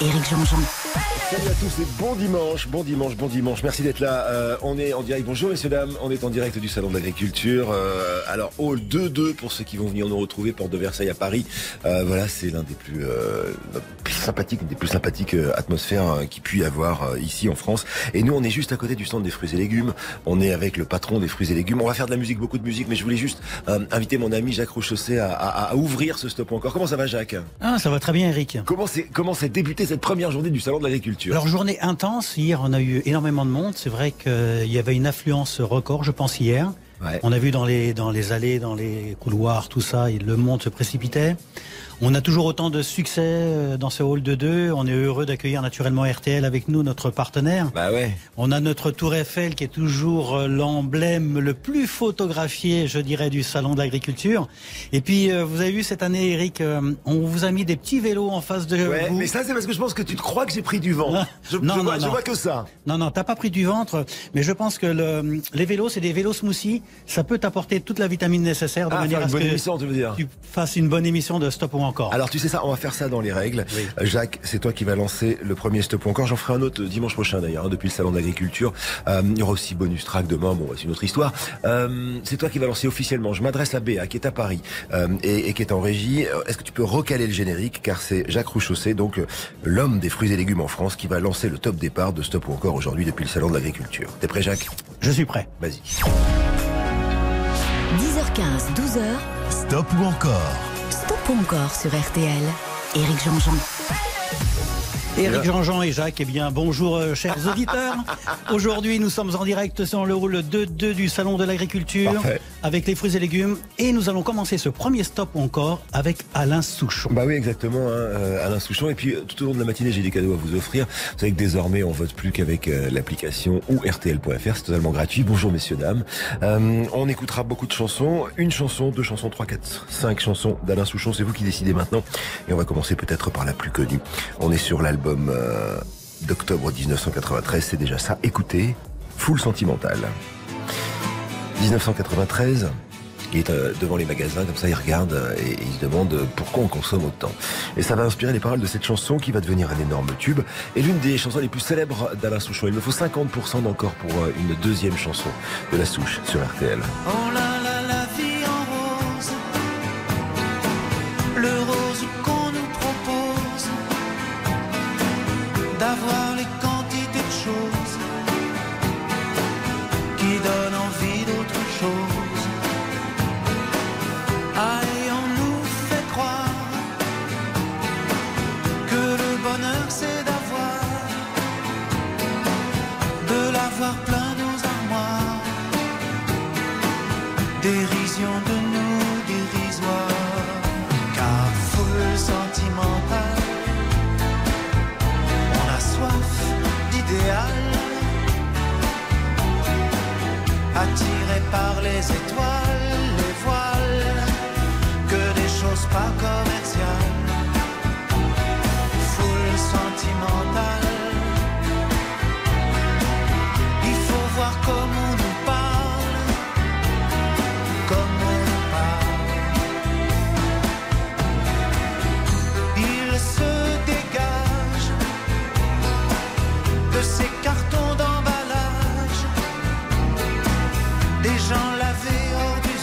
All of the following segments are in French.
Éric Jean-Jean. Salut à tous et bon dimanche, bon dimanche, bon dimanche. Merci d'être là. Euh, on est en direct. Bonjour messieurs dames. On est en direct du salon de l'agriculture. Euh, alors hall 2-2 pour ceux qui vont venir nous retrouver porte de Versailles à Paris. Euh, voilà, c'est l'un des plus, euh, plus sympathiques, des plus sympathiques euh, atmosphères euh, qui puisse y avoir euh, ici en France. Et nous, on est juste à côté du stand des fruits et légumes. On est avec le patron des fruits et légumes. On va faire de la musique, beaucoup de musique, mais je voulais juste euh, inviter mon ami Jacques Rochaussé à, à, à ouvrir ce stop encore. Comment ça va, Jacques? Ah, ça va très bien, Eric. Comment c'est comment s'est débuté cette première journée du salon de l'agriculture Alors, journée intense. Hier, on a eu énormément de monde. C'est vrai qu'il y avait une affluence record, je pense, hier. Ouais. On a vu dans les, dans les allées, dans les couloirs, tout ça, et le monde se précipitait. On a toujours autant de succès euh, dans ce hall de deux. On est heureux d'accueillir naturellement RTL avec nous, notre partenaire. Bah ouais. On a notre tour Eiffel qui est toujours euh, l'emblème le plus photographié, je dirais, du salon de l'agriculture. Et puis, euh, vous avez vu cette année, Eric, on vous a mis des petits vélos en face de Ouais, vous. mais ça c'est parce que je pense que tu te crois que j'ai pris du vent. Non. Je, Non, je non, vois, je non. vois que ça. Non, non, t'as pas pris du ventre, mais je pense que le, les vélos, c'est des vélos smoothie. Ça peut t'apporter toute la vitamine nécessaire de Ah, manière à une ce bonne que émission, tu veux dire. tu fasses une bonne émission de Stop ou encore. Alors tu sais ça, on va faire ça dans les règles. Oui. Jacques, c'est toi qui vas lancer le premier stop ou encore. J'en ferai un autre dimanche prochain d'ailleurs, hein, depuis le salon d'agriculture. Euh, il y aura aussi bonus track demain. Bon, c'est une autre histoire. Euh, c'est toi qui vas lancer officiellement. Je m'adresse à Béa, qui est à Paris euh, et, et qui est en régie. Euh, Est-ce que tu peux recaler le générique, car c'est Jacques Rouchaussé, donc l'homme des fruits et légumes en France, qui va lancer le top départ de stop ou encore aujourd'hui depuis le salon de l'agriculture. T'es prêt, Jacques? Je suis prêt. Vas-y. 10h15, 12h. Stop ou encore Encore sur RTL. Éric Jean-Jean. Éric Jean-Jean et Jacques, eh bien, bonjour, euh, chers auditeurs. Aujourd'hui, nous sommes en direct sur le rôle 2-2 du Salon de l'Agriculture Parfait. avec les fruits et légumes. Et nous allons commencer ce premier stop encore avec Alain Souchon. Bah oui, exactement, hein, euh, Alain Souchon. Et puis, euh, tout au long de la matinée, j'ai des cadeaux à vous offrir. Vous savez que désormais, on vote plus qu'avec euh, l'application ou RTL.fr. C'est totalement gratuit. Bonjour, messieurs, dames. Euh, on écoutera beaucoup de chansons. Une chanson, deux chansons, trois, quatre, cinq chansons d'Alain Souchon. C'est vous qui décidez maintenant. Et on va commencer peut-être par la plus connue. On est sur l'album euh, d'octobre 1993. C'est déjà ça. Écoutez, Full Sentimental. 1993. Il est euh, devant les magasins, comme ça il regarde euh, et, il se demande pourquoi on consomme autant. Et ça va inspirer les paroles de cette chanson qui va devenir un énorme tube et l'une des chansons les plus célèbres d'Alain Souchon. Il me faut 50% d'encore pour une deuxième chanson de La Souche sur RTL.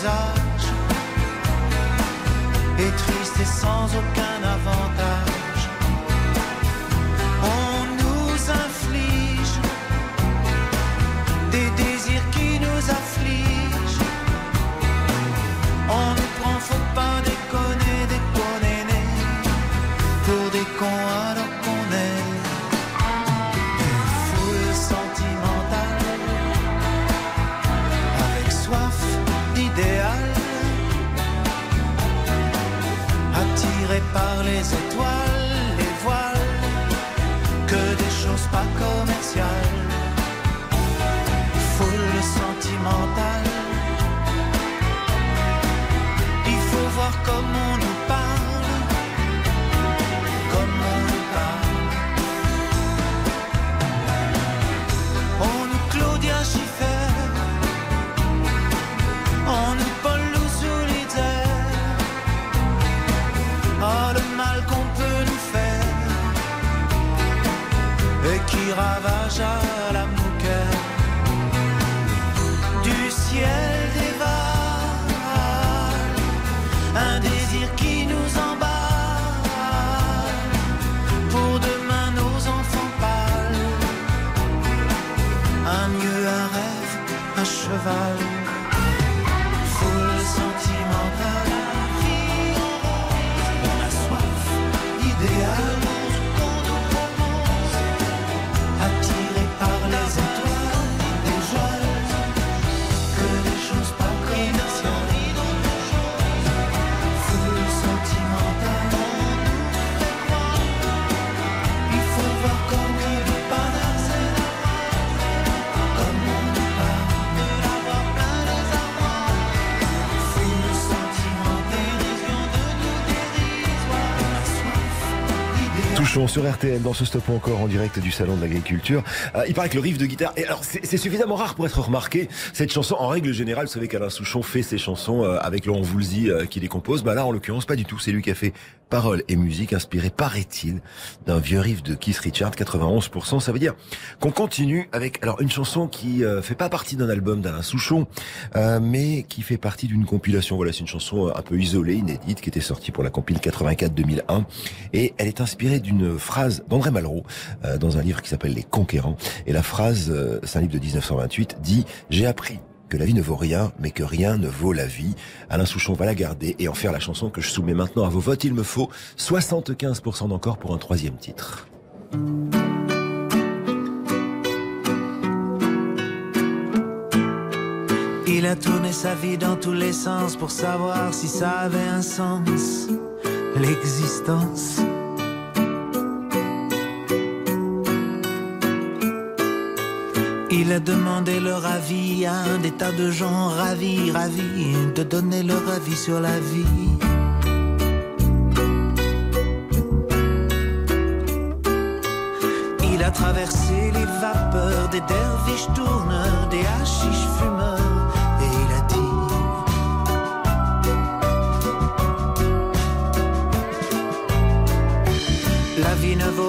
Hors d'usage, et tristes et sans aucun shot sur RTL dans ce stop encore en direct du salon de l'agriculture. Euh, il paraît que le riff de guitare, et alors c'est suffisamment rare pour être remarqué. Cette chanson, en règle générale, vous savez qu'Alain Souchon fait ses chansons euh, avec Laurent Voulzy euh, qui les compose. Bah là, en l'occurrence, pas du tout. C'est lui qui a fait paroles et musique inspiré, paraît-il, d'un vieux riff de Keith Richards, 91%. Ça veut dire qu'on continue avec alors une chanson qui euh, fait pas partie d'un album d'Alain Souchon, euh, mais qui fait partie d'une compilation. Voilà, c'est une chanson euh, un peu isolée, inédite, qui était sortie pour la compile 84-2001, et elle est inspirée d'une phrase d'André Malraux euh, dans un livre qui s'appelle Les Conquérants. Et la phrase, euh, c'est un livre de 1928, dit J'ai appris que la vie ne vaut rien, mais que rien ne vaut la vie. Alain Souchon va la garder et en faire la chanson que je soumets maintenant à vos votes. Il me faut 75% d'encore pour un troisième titre. Il a tourné sa vie dans tous les sens pour savoir si ça avait un sens, l'existence. Il a demandé leur avis à des tas de gens ravis, ravis de donner leur avis sur la vie. Il a traversé les vapeurs des derviches tourneurs, des hachiches fumeurs, et il a dit La vie ne vaut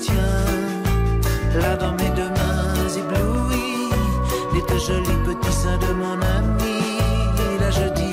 tiens, là dans mes deux mains éblouies, les deux jolis petits seins de mon ami, là je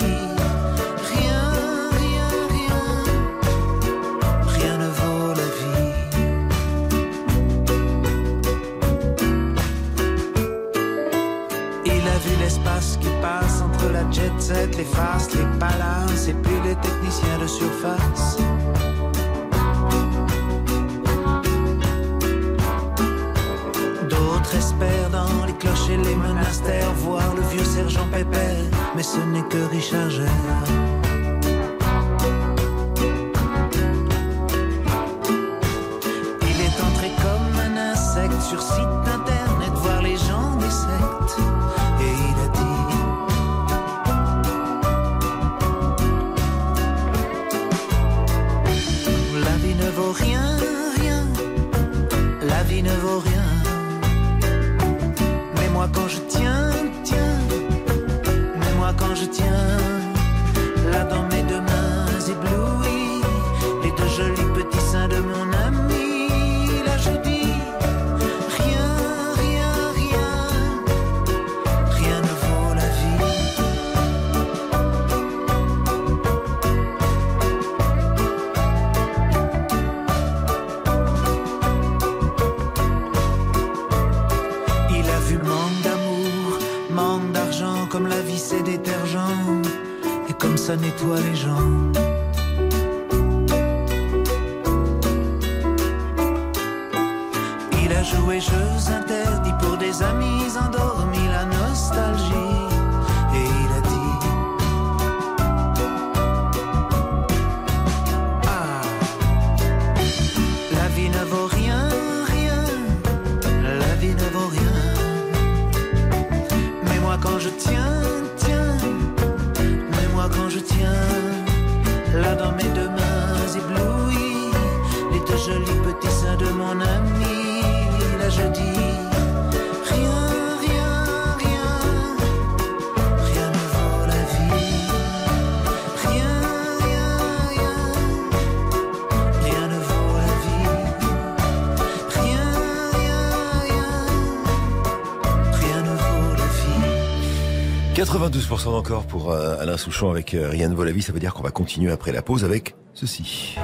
92% encore pour euh, Alain Souchon avec euh, Rianne Volavi. Ça veut dire qu'on va continuer après la pause avec ceci.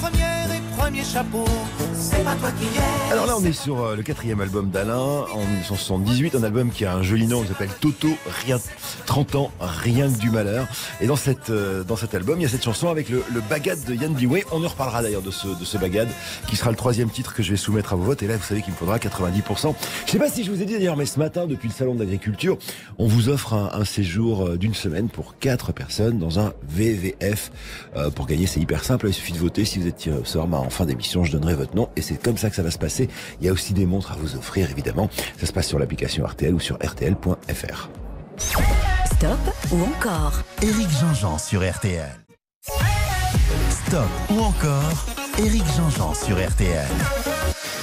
Première et premier chapeau, Alors là, on est sur euh, le quatrième album d'Alain en 1978, un album qui a un joli nom qui s'appelle Toto, rien, 30 ans, rien que du malheur. Et dans, cette, euh, dans cet album, il y a cette chanson avec le, le bagad de Yann Biway. On en reparlera d'ailleurs de ce, de ce bagad, qui sera le troisième titre que je vais soumettre à vos votes. Et là, vous savez qu'il me faudra 90%. Je sais pas si je vous ai dit d'ailleurs, mais ce matin, depuis le Salon de l'Agriculture, on vous offre un, un séjour euh, d'une semaine pour quatre personnes dans un VVF. Euh, pour gagner, c'est hyper simple. Il suffit de voter. Si vous êtes tiré au sort, bah, en fin d'émission, je donnerai votre nom. Et c'est comme ça que ça va se passer. Il y a aussi des montres à vous offrir, évidemment. Ça se passe sur l'application RTL ou sur rtl.fr. Stop ou encore Éric Jean-Jean sur RTL. Stop ou encore Éric Jean-Jean sur RTL.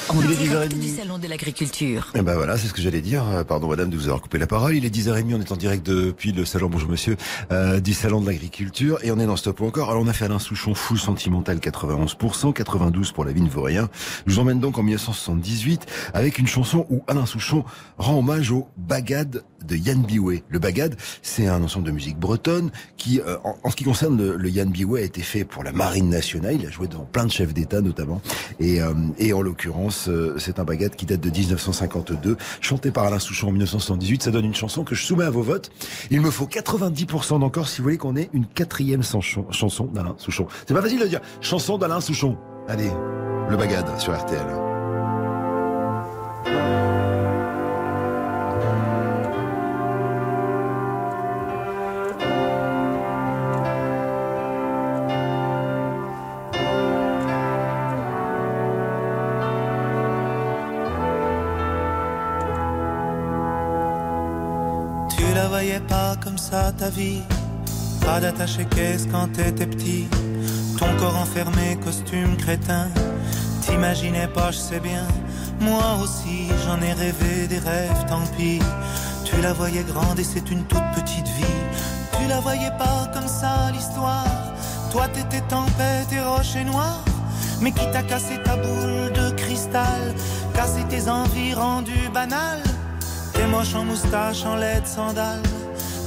En Il est direct 10h30. du Salon de l'Agriculture. Eh ben voilà, c'est ce que j'allais dire. Euh, Pardon madame de vous avoir coupé la parole. Il est 10h30, on est en direct depuis le salon, bonjour monsieur, euh, du salon de l'agriculture. Et on est dans Stop ou encore. Alors on a fait Alain Souchon, full sentimental 91%, 92 pour la vigne vaurien. Je vous emmène donc en 1978 avec une chanson où Alain Souchon rend hommage au bagad de Yann Biway. Le bagad, c'est un ensemble de musique bretonne qui, euh, en, ce qui concerne le, Yann Biway, a été fait pour la marine nationale. Il a joué devant plein de chefs d'État notamment. Et, euh, en l'occurrence, euh, c'est un bagad qui date de 1952, chanté par Alain Souchon en 1978. Ça donne une chanson que je soumets à vos votes. Il me faut 90% d'encore si vous voulez qu'on ait une quatrième chanson, chanson d'Alain Souchon. C'est pas facile de dire chanson d'Alain Souchon. Allez, le bagad sur RTL. La voyais pas comme ça ta vie, pas d'attaché caisse quand t'étais petit, ton corps enfermé, costume crétin. T'imaginais pas, je sais bien, moi aussi j'en ai rêvé des rêves, tant pis. Tu la voyais grande et c'est une toute petite vie. Tu la voyais pas comme ça l'histoire. Toi t'étais tempête et rocher noir. Mais qui t'a cassé ta boule de cristal, cassé tes envies rendues banales. T'es moche en moustache, en laide sandales,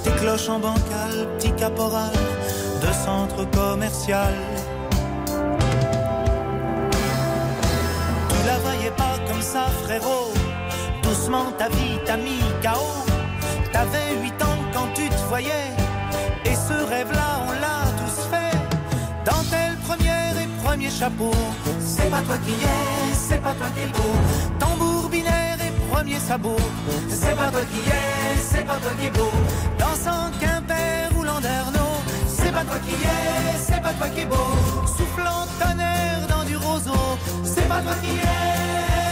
tes cloches en bancal, petit caporal de centre commercial. Tu la voyais pas comme ça, frérot. Doucement ta vie t'a mis KO. T'avais 8 ans quand tu te voyais. Et ce rêve-là, on l'a tous fait. Dentelle première et premier chapeau. C'est pas toi qui es, c'est pas toi qui es beau. Premier sabot. C'est pas toi qui es, c'est pas toi qui es beau. Dansant Quimper ou Landerneau. C'est pas toi qui es, c'est pas toi qui es beau. Soufflant tonnerre dans du roseau. C'est pas toi qui es.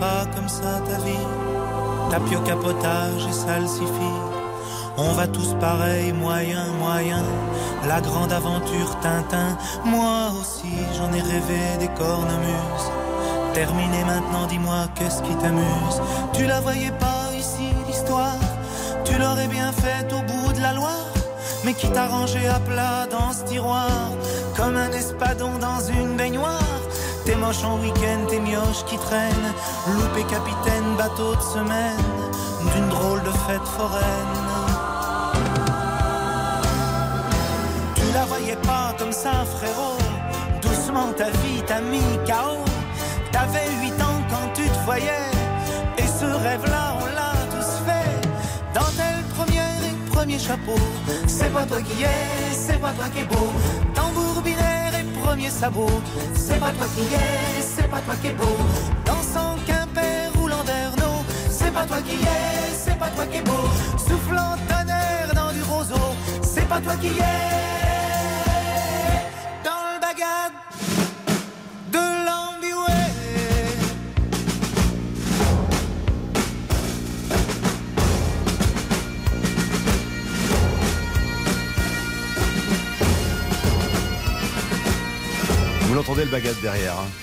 Pas comme ça ta vie. Tapio capotage et salsifis. On va tous pareil, moyen, moyen. La grande aventure Tintin. Moi aussi, j'en ai rêvé des cornemuses. Terminé maintenant, dis-moi, qu'est-ce qui t'amuse? Tu la voyais pas ici, l'histoire. Tu l'aurais bien faite au bout de la Loire. Mais qui t'a rangé à plat dans ce tiroir? Comme un espadon dans une baignoire T'es moche en week-end, t'es mioche qui traîne. Loupé capitaine, bateau de semaine D'une drôle de fête foraine. Tu la voyais pas comme ça frérot. Doucement ta vie t'a mis KO T'avais 8 ans quand tu te voyais. Et ce rêve-là on l'a tous fait. Dentelle première et premier chapeau C'est pas toi qui es, c'est pas toi qui es beau. Tambour C'est pas toi qui es, c'est pas toi qui es beau. Dansant Quimper ou Landerneau C'est pas toi qui es, c'est pas toi qui es beau. Soufflant tonnerre dans du roseau C'est pas toi qui es Vous l'entendez le bagat derrière. Hein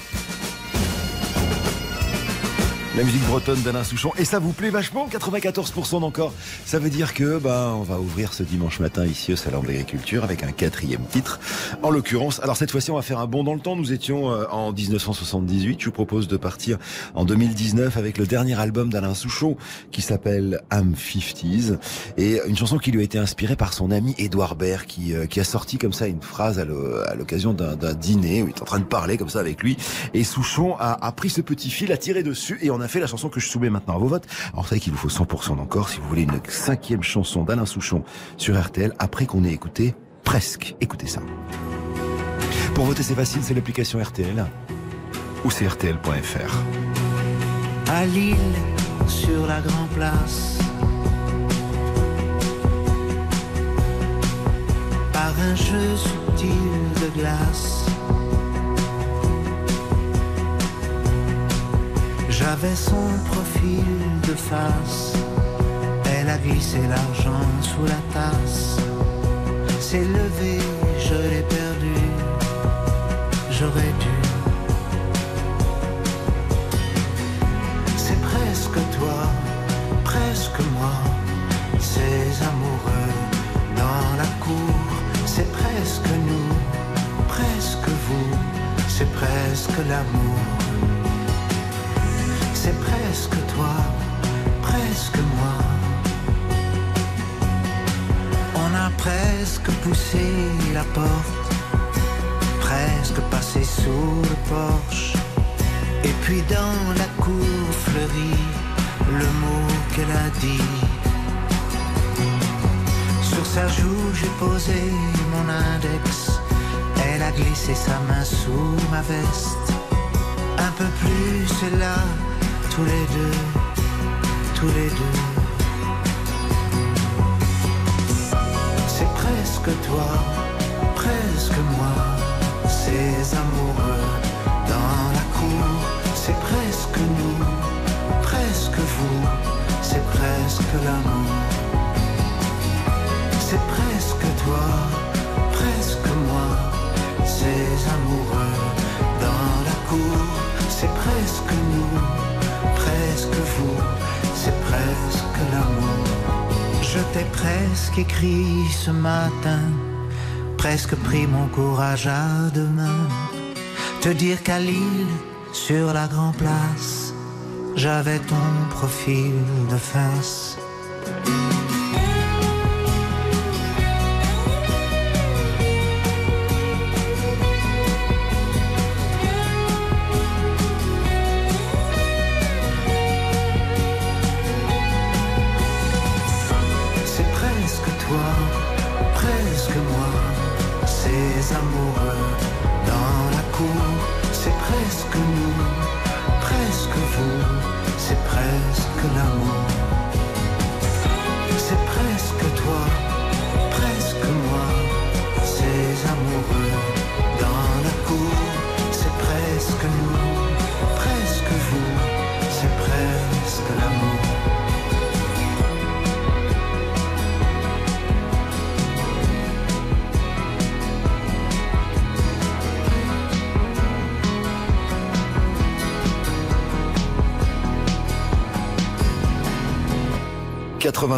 la musique bretonne d'Alain Souchon. Et ça vous plaît vachement 94% d'encore. Ça veut dire que bah, on va ouvrir ce dimanche matin ici au Salon de l'Agriculture avec un quatrième titre. En l'occurrence, alors cette fois-ci on va faire un bond dans le temps. Nous étions euh, en 1978. Je vous propose de partir en 2019 avec le dernier album d'Alain Souchon qui s'appelle Am 50s. Et une chanson qui lui a été inspirée par son ami Édouard Baird qui, euh, qui a sorti comme ça une phrase à l'occasion d'un dîner où il est en train de parler comme ça avec lui. Et Souchon a, a pris ce petit fil, a tiré dessus et on a fait la chanson que je soumets maintenant à vos votes. Alors vous savez qu'il vous faut 100% d'encore si vous voulez une cinquième chanson d'Alain Souchon sur RTL après qu'on ait écouté presque. Écoutez ça. Pour voter c'est facile, c'est l'application RTL ou c'est RTL.fr. À Lille, sur la Grand Place, par un jeu subtil de glace. J'avais son profil de face. Elle a glissé l'argent sous la tasse. S'est levé, je l'ai perdu. J'aurais dû. C'est presque toi, presque moi. Ces amoureux dans la cour. C'est presque nous, presque vous. C'est presque l'amour c'est presque toi, presque moi. On a presque poussé la porte, presque passé sous le porche. Et puis dans la cour fleurie, le mot qu'elle a dit. Sur sa joue, j'ai posé mon index. Elle a glissé sa main sous ma veste. Un peu plus, c'est là tous les deux, tous les deux. C'est presque toi, presque moi, ces amoureux dans la cour. C'est presque nous, presque vous, c'est presque l'amour. T'ai presque écrit ce matin, presque pris mon courage à deux mains. Te dire qu'à Lille, sur la Grand Place, j'avais ton profil de face.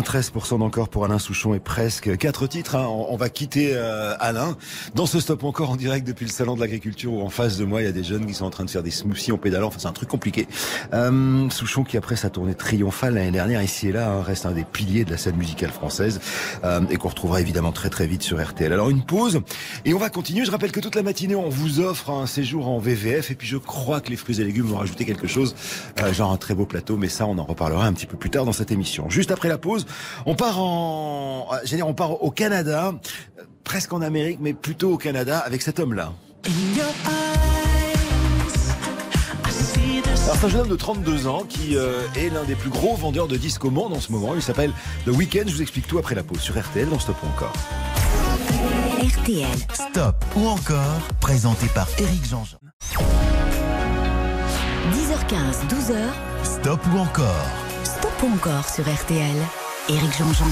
93% d'encore pour Alain Souchon et presque quatre titres. hein. On, va quitter euh, Alain dans ce stop encore en direct depuis le salon de l'agriculture où en face de moi il y a des jeunes qui sont en train de faire des smoothies en pédalant. Enfin c'est un truc compliqué. Euh, Souchon qui après sa tournée triomphale l'année dernière ici et là hein, reste un des piliers de la scène musicale française euh, et qu'on retrouvera évidemment très très vite sur RTL. Alors une pause et on va continuer. Je rappelle que toute la matinée on vous offre un séjour en VVF et puis je crois que les fruits et légumes vont rajouter quelque chose, euh, genre un très beau plateau, mais ça on en reparlera un petit peu plus tard dans cette émission. Juste après la pause, on part en, euh, j'allais dire, on part au Canada, euh, presque en Amérique, mais plutôt au Canada avec cet homme-là. Alors c'est un jeune homme de 32 ans qui euh, est l'un des plus gros vendeurs de disques au monde en ce moment. Il s'appelle The Weeknd. Je vous explique tout après la pause sur RTL dans Stop ou encore. RTL. Stop ou encore, présenté par Eric Jean-Jean. 10h15, 12h. Stop ou encore Stop ou encore sur RTL. Éric Jean-Jean.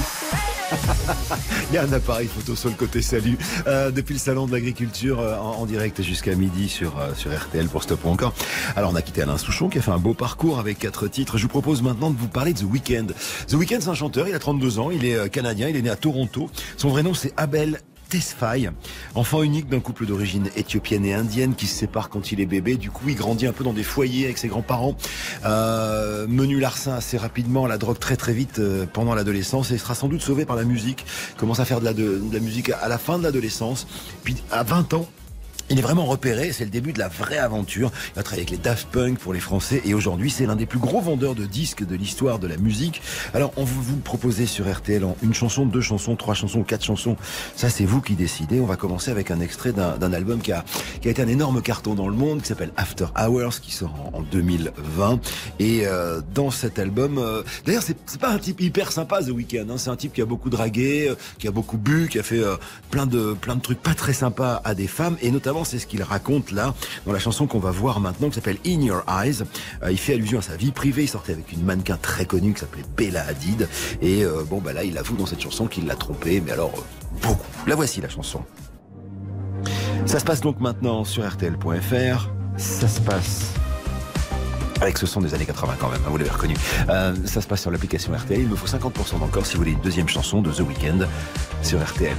Il y a un appareil photo sur le côté salut euh, depuis le salon de l'agriculture euh, en, direct jusqu'à midi sur euh, sur RTL pour Stop encore. Alors on a quitté Alain Souchon qui a fait un beau parcours avec quatre titres. Je vous propose maintenant de vous parler de The Weeknd. The Weeknd c'est un chanteur, il a 32 ans, il est euh, canadien, il est né à Toronto. Son vrai nom c'est Abel Tesfaye, enfant unique d'un couple d'origine éthiopienne et indienne qui se sépare quand il est bébé. Du coup, il grandit un peu dans des foyers avec ses grands-parents. Euh, menu larcin assez rapidement, la drogue très très vite euh, pendant l'adolescence et il sera sans doute sauvé par la musique. Commence à faire de la, de, de la musique à la fin de l'adolescence. Puis à 20 ans, il est vraiment repéré, c'est le début de la vraie aventure. Il a travaillé avec les Daft Punk pour les Français et aujourd'hui c'est l'un des plus gros vendeurs de disques de l'histoire de la musique. Alors on vous, vous proposez sur RTL une chanson, deux chansons, trois chansons, quatre chansons. Ça c'est vous qui décidez. On va commencer avec un extrait d'un album qui a, qui a été un énorme carton dans le monde, qui s'appelle After Hours, qui sort en, en 2020. Et euh, dans cet album, euh, d'ailleurs c'est c'est pas un type hyper sympa The Weeknd. Hein. C'est un type qui a beaucoup dragué, euh, qui a beaucoup bu, qui a fait euh, plein de plein de trucs pas très sympas à des femmes et notamment c'est ce qu'il raconte là dans la chanson qu'on va voir maintenant qui s'appelle In Your Eyes. Euh, il fait allusion à sa vie privée. Il sortait avec une mannequin très connue qui s'appelait Bella Hadid et euh, bon bah là il avoue dans cette chanson qu'il l'a trompée, mais alors euh, beaucoup. La voici la chanson. Ça se passe donc maintenant sur RTL.fr. Ça se passe avec ce son des années 80 quand même, hein, vous l'avez reconnu. Ça se passe sur l'application RTL. Il me faut 50% d'encore si vous voulez une deuxième chanson de The Weeknd sur RTL.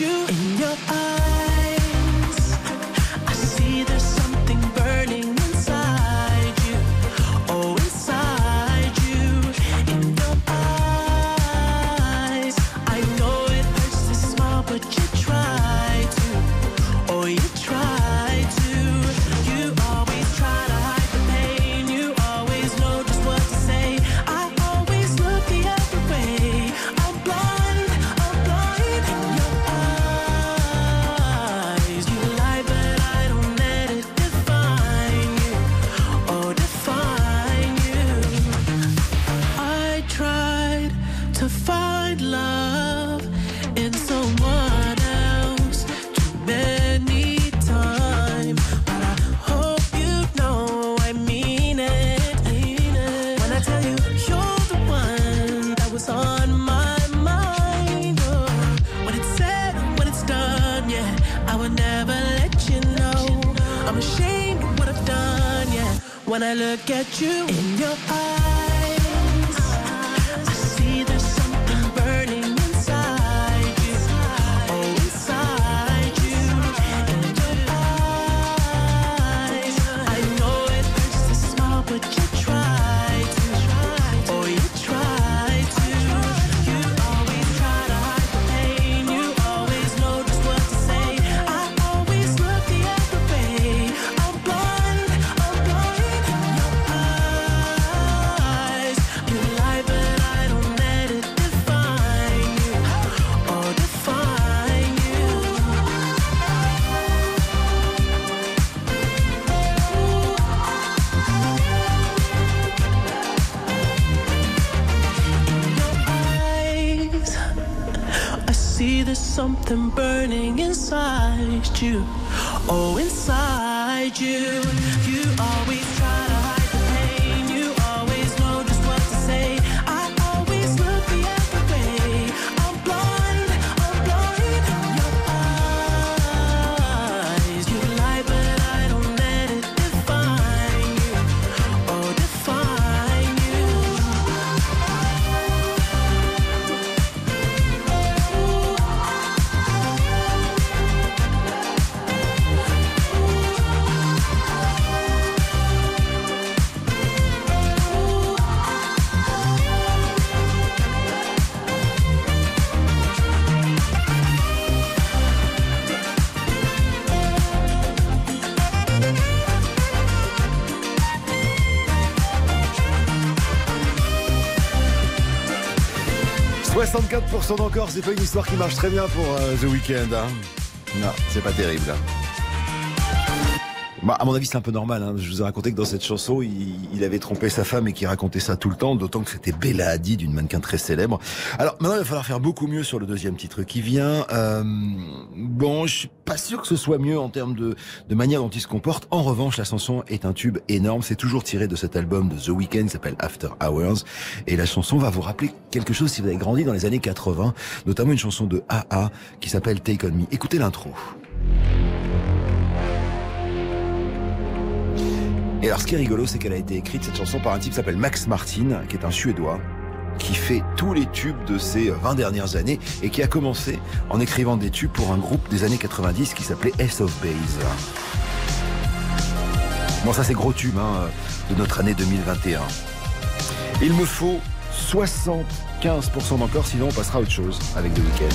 You you. 64% d'encore, c'est pas une histoire qui marche très bien pour euh, The Weeknd. hein. Non, c'est pas terrible. Bah, à mon avis, c'est un peu normal. hein. Je vous ai raconté que dans cette chanson, il, il avait trompé sa femme et qu'il racontait ça tout le temps, d'autant que c'était Bella Hadid, une mannequin très célèbre. Alors maintenant, il va falloir faire beaucoup mieux sur le deuxième titre qui vient. Euh, bon, je suis pas sûr que ce soit mieux en termes de, de manière dont il se comporte. En revanche, la chanson est un tube énorme. C'est toujours tiré de cet album de The Weeknd, qui s'appelle After Hours. Et la chanson va vous rappeler quelque chose si vous avez grandi dans les années 80, notamment une chanson de AA qui s'appelle Take On Me. Écoutez l'intro. Et alors, ce qui est rigolo, c'est qu'elle a été écrite, cette chanson, par un type qui s'appelle Max Martin, qui est un Suédois, qui fait tous les tubes de ces 20 dernières années et qui a commencé en écrivant des tubes pour un groupe des années 90 qui s'appelait S of Base. Bon, ça, c'est gros tube hein, de notre année 2021. Il me faut 75% d'encore, sinon on passera à autre chose avec The Weeknd.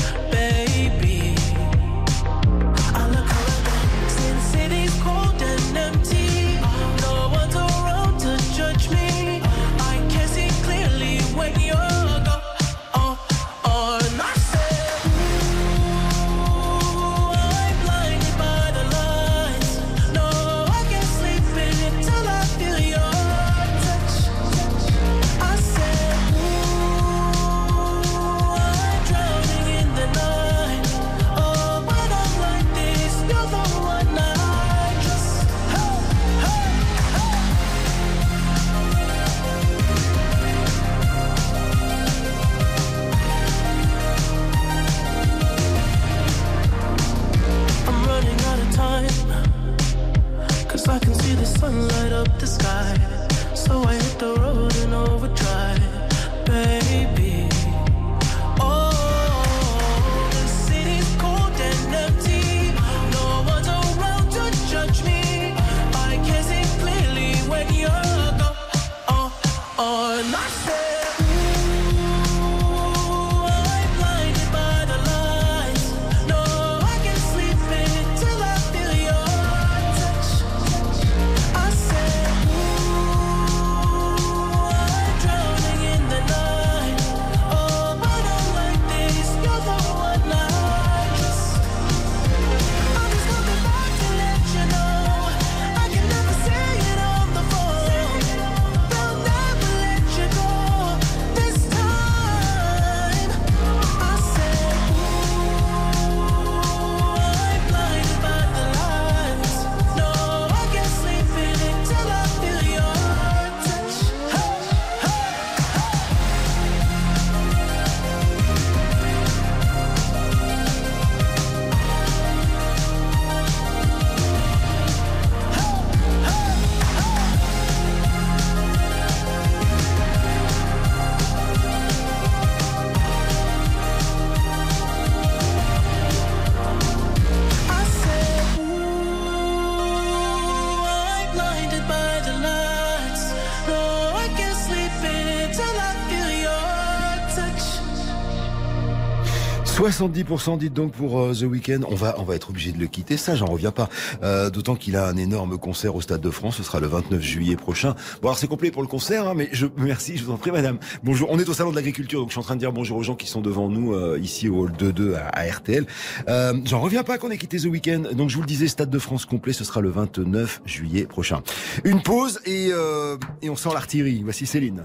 70% dites donc pour euh, The Weeknd. On va, on va être obligé de le quitter. Ça, j'en reviens pas. Euh, D'autant qu'il a un énorme concert au Stade de France. Ce sera le 29 juillet prochain. Bon, alors c'est complet pour le concert, hein, mais je merci, je vous en prie, madame. Bonjour. On est au salon de l'agriculture, donc je suis en train de dire bonjour aux gens qui sont devant nous euh, ici au hall 2-2 à, à RTL. Euh, j'en reviens pas qu'on ait quitté The Weeknd. Donc je vous le disais, Stade de France complet, ce sera le 29 juillet prochain. Une pause et, euh, et on sent l'artillerie. Voici Céline.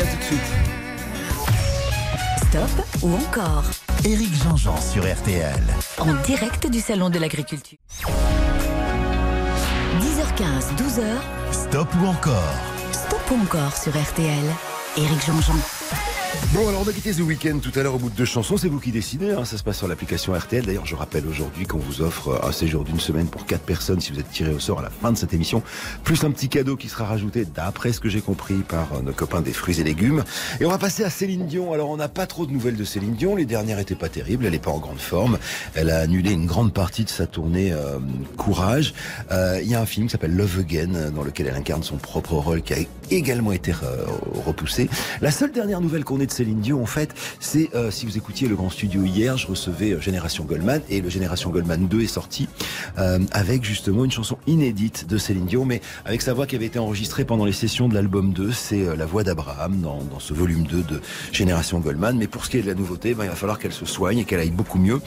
Allez, à tout de suite. Stop ou encore? Éric Jean-Jean sur RTL. En direct du Salon de l'Agriculture. 10h15, 12h, Stop ou encore? Stop ou encore sur RTL. Éric Jean-Jean. Bon, alors on a quitté The Weekend tout à l'heure au bout de deux chansons. C'est vous qui décidez. hein. Ça se passe sur l'application RTL. D'ailleurs, je rappelle aujourd'hui qu'on vous offre un séjour d'une semaine pour quatre personnes si vous êtes tiré au sort à la fin de cette émission. Plus un petit cadeau qui sera rajouté, d'après ce que j'ai compris, par euh, nos copains des fruits et légumes. Et on va passer à Céline Dion. Alors, on n'a pas trop de nouvelles de Céline Dion. Les dernières étaient pas terribles. Elle n'est pas en grande forme. Elle a annulé une grande partie de sa tournée euh, Courage. Euh, Il y a un film qui s'appelle Love Again, dans lequel elle incarne son propre rôle qui a également été euh, repoussé. La seule dernière nouvelle qu'on ait de Céline Dion, en fait, c'est euh, si vous écoutiez le Grand Studio hier, je recevais euh, Génération Goldman et le Génération Goldman 2 est sorti euh, avec justement une chanson inédite de Céline Dion, mais avec sa voix qui avait été enregistrée pendant les sessions de l'album 2. C'est euh, la voix d'Abraham dans, dans ce volume 2 de Génération Goldman. Mais pour ce qui est de la nouveauté, ben, il va falloir qu'elle se soigne et qu'elle aille beaucoup mieux.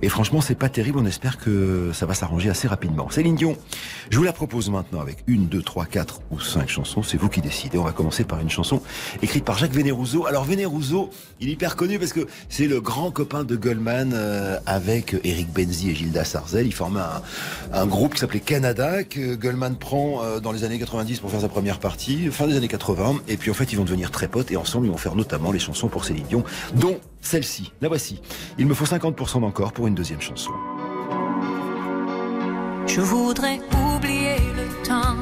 Et franchement, c'est pas terrible. On espère que ça va s'arranger assez rapidement. Céline Dion, je vous la propose maintenant avec une, deux, trois, quatre ou cinq chansons. C'est vous qui On va commencer par une chanson écrite par Jacques Vénérouzeau. Alors Vénérouzeau, il est hyper connu parce que c'est le grand copain de Goldman euh, avec Eric Benzi et Gilda Sarzel. Ils formaient un, groupe qui s'appelait Canada que Goldman prend euh, dans les années 90 pour faire sa première partie, fin des années 80. Et puis en fait, ils vont devenir très potes et ensemble, ils vont faire notamment les chansons pour Céline Dion, dont celle-ci. La voici. Il me faut 50% d'encore pour une deuxième chanson. Je voudrais oublier le temps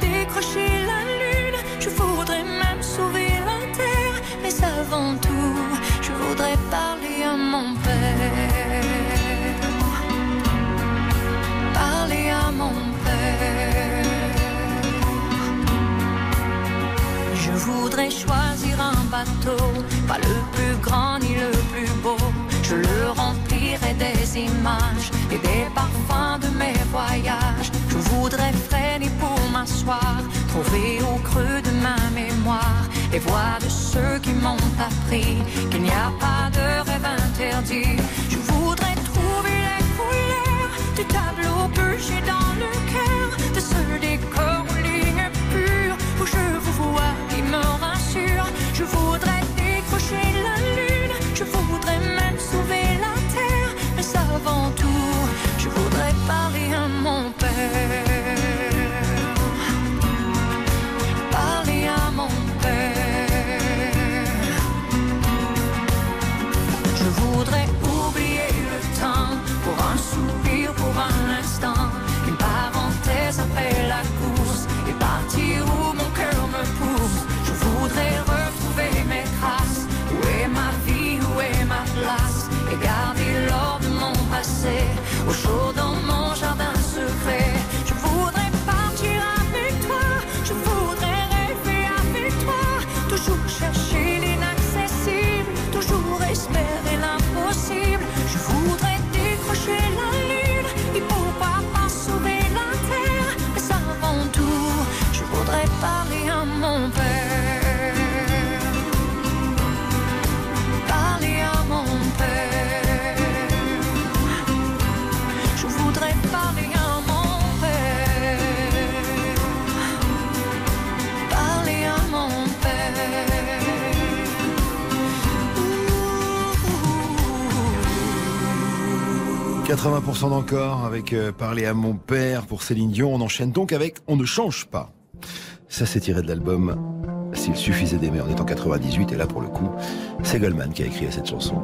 la lune, je voudrais même sauver la terre, mais avant tout, je voudrais parler à mon père. Parler à mon père. Je voudrais choisir un bateau, pas le plus grand ni le plus beau. Je le des images et des parfums de mes voyages. Je voudrais freiner pour m'asseoir, trouver au creux de ma mémoire les voix de ceux qui m'ont appris qu'il n'y a pas de rêve interdit. Je voudrais trouver les couleurs du tableau que dans le cœur, de ce décor lignes pures où je vous vois qui me rassure. Je voudrais avant tout, je voudrais parler à mon père. 80% d'encore avec euh, Parler à mon père pour Céline Dion. On enchaîne donc avec On ne change pas. Ça, c'est tiré de l'album S'il suffisait d'aimer. On est en 98 et là, pour le coup, c'est Goldman qui a écrit cette chanson.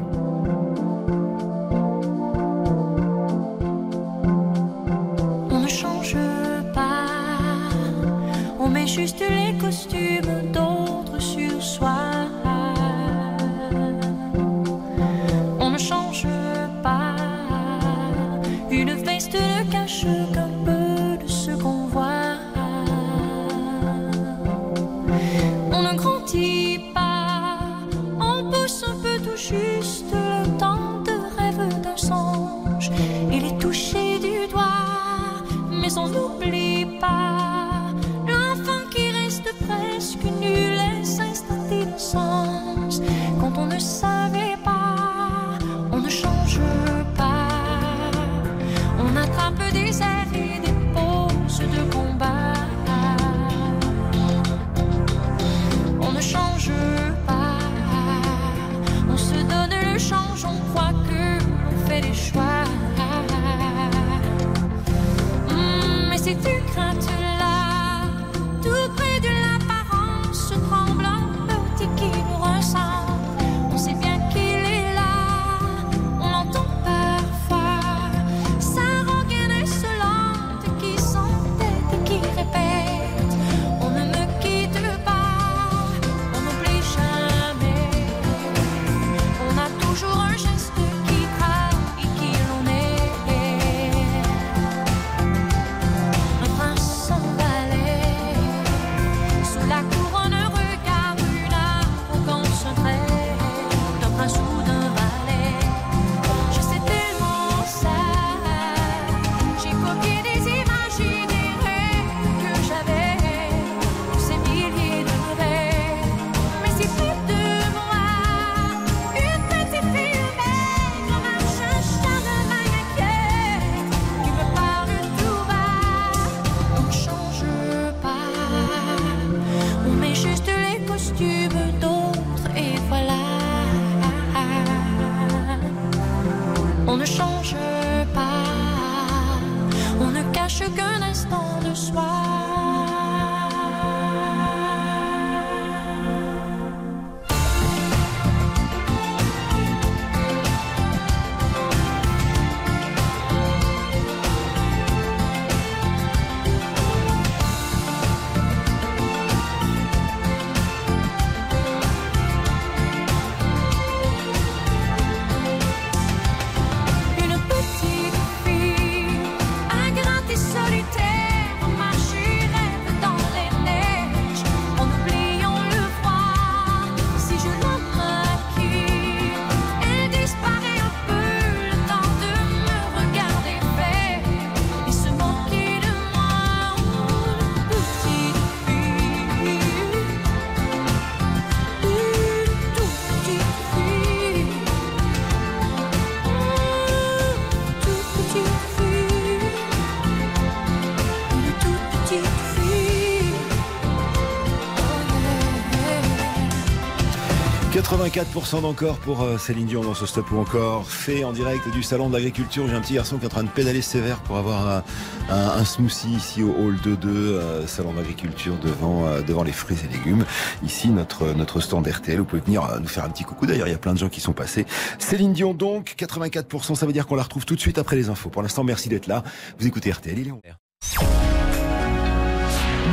84% d'encore pour euh, Céline Dion dans ce stop ou encore. Fait en direct du salon de l'agriculture. J'ai un petit garçon qui est en train de pédaler sévère pour avoir un, smoothie ici au hall 2-2, euh, salon d'agriculture devant, euh, devant les fruits et légumes. Ici, notre, notre stand RTL. Vous pouvez venir nous faire un petit coucou. D'ailleurs, il y a plein de gens qui sont passés. Céline Dion donc, 84%. Ça veut dire qu'on la retrouve tout de suite après les infos. Pour l'instant, merci d'être là. Vous écoutez RTL. Il est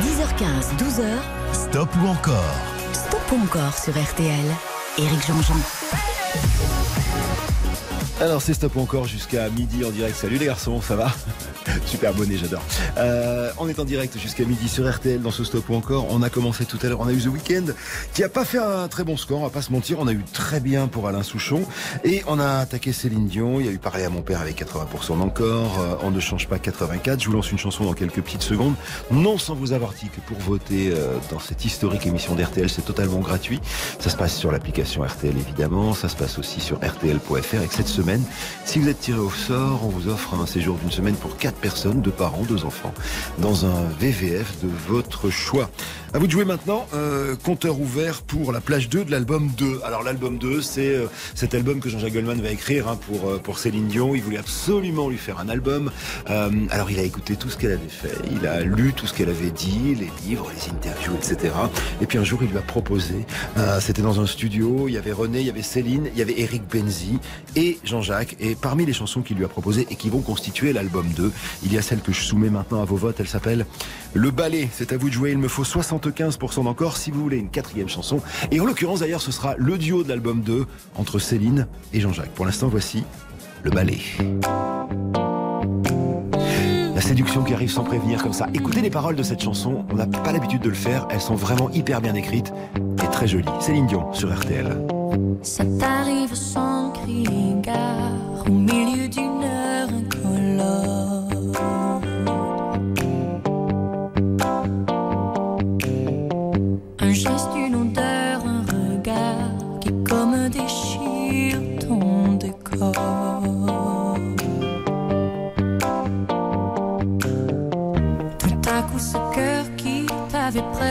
10h15, 12h. Stop ou encore? Stop ou encore sur RTL. Éric Jean-Jean. Alors c'est stop encore jusqu'à midi en direct. Salut les garçons, ça va Super abonné, j'adore. Euh, on est en direct jusqu'à midi sur RTL dans ce stop ou encore. On a commencé tout à l'heure, on a eu The Weeknd qui a pas fait un très bon score, on va pas se mentir. On a eu très bien pour Alain Souchon et on a attaqué Céline Dion. Il y a eu parlé à mon père avec 80% d'encore. Euh, on ne change pas 84. Je vous lance une chanson dans quelques petites secondes. Non sans vous avoir dit que pour voter euh, dans cette historique émission d'RTL, c'est totalement gratuit. Ça se passe sur l'application RTL évidemment. Ça se passe aussi sur RTL.fr. Et cette semaine, si vous êtes tiré au sort, on vous offre un séjour d'une semaine pour 4 personnes, deux parents, deux enfants, dans un VVF de votre choix. À vous de jouer maintenant. Euh, compteur ouvert pour la plage 2 de l'album 2. Alors l'album 2, c'est euh, cet album que Jean-Jacques Goldman va écrire hein, pour, euh, pour Céline Dion. Il voulait absolument lui faire un album. Euh, alors il a écouté tout ce qu'elle avait fait. Il a lu tout ce qu'elle avait dit, les livres, les interviews, etc. Et puis un jour, il lui a proposé. C'était dans un studio. Il y avait René, il y avait Céline, il y avait Eric Benzi et Jean-Jacques. Et parmi les chansons qu'il lui a proposées et qui vont constituer l'album 2, il y a celle que je soumets maintenant à vos votes. Elle s'appelle Le Ballet. C'est à vous de jouer. Il me faut 75% d'encore si vous voulez une quatrième chanson. Et en l'occurrence, d'ailleurs, ce sera le duo de l'album 2 entre Céline et Jean-Jacques. Pour l'instant, voici Le Ballet. La séduction qui arrive sans prévenir comme ça. Écoutez les paroles de cette chanson, on n'a pas l'habitude de le faire, elles sont vraiment hyper bien écrites et très jolies. Céline Dion sur RTL.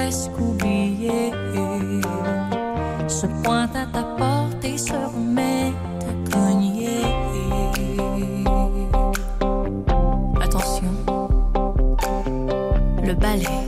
Presque oublié se pointe à ta porte et se remet à cogner. Attention, le balai.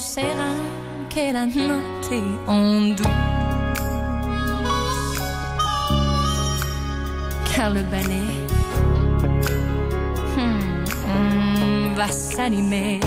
Cambré de ses reins qu'elle a noté en douce. Car le ballet hmm, hmm, va s'animer.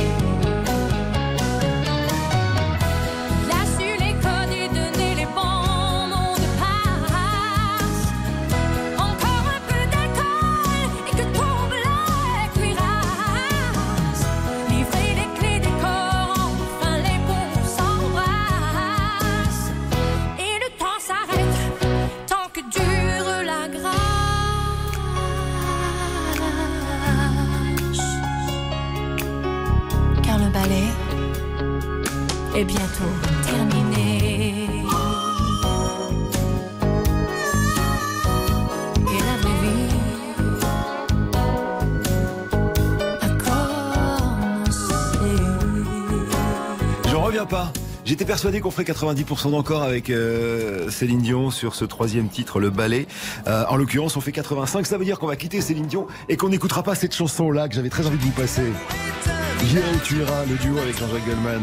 Persuadé qu'on ferait 90% d'encore avec euh, Céline Dion sur ce troisième titre, Le Ballet. Euh, en l'occurrence, on fait 85. Ça veut dire qu'on va quitter Céline Dion et qu'on n'écoutera pas cette chanson-là que j'avais très envie de vous passer. Iras, le duo avec Jean-Jacques Goldman.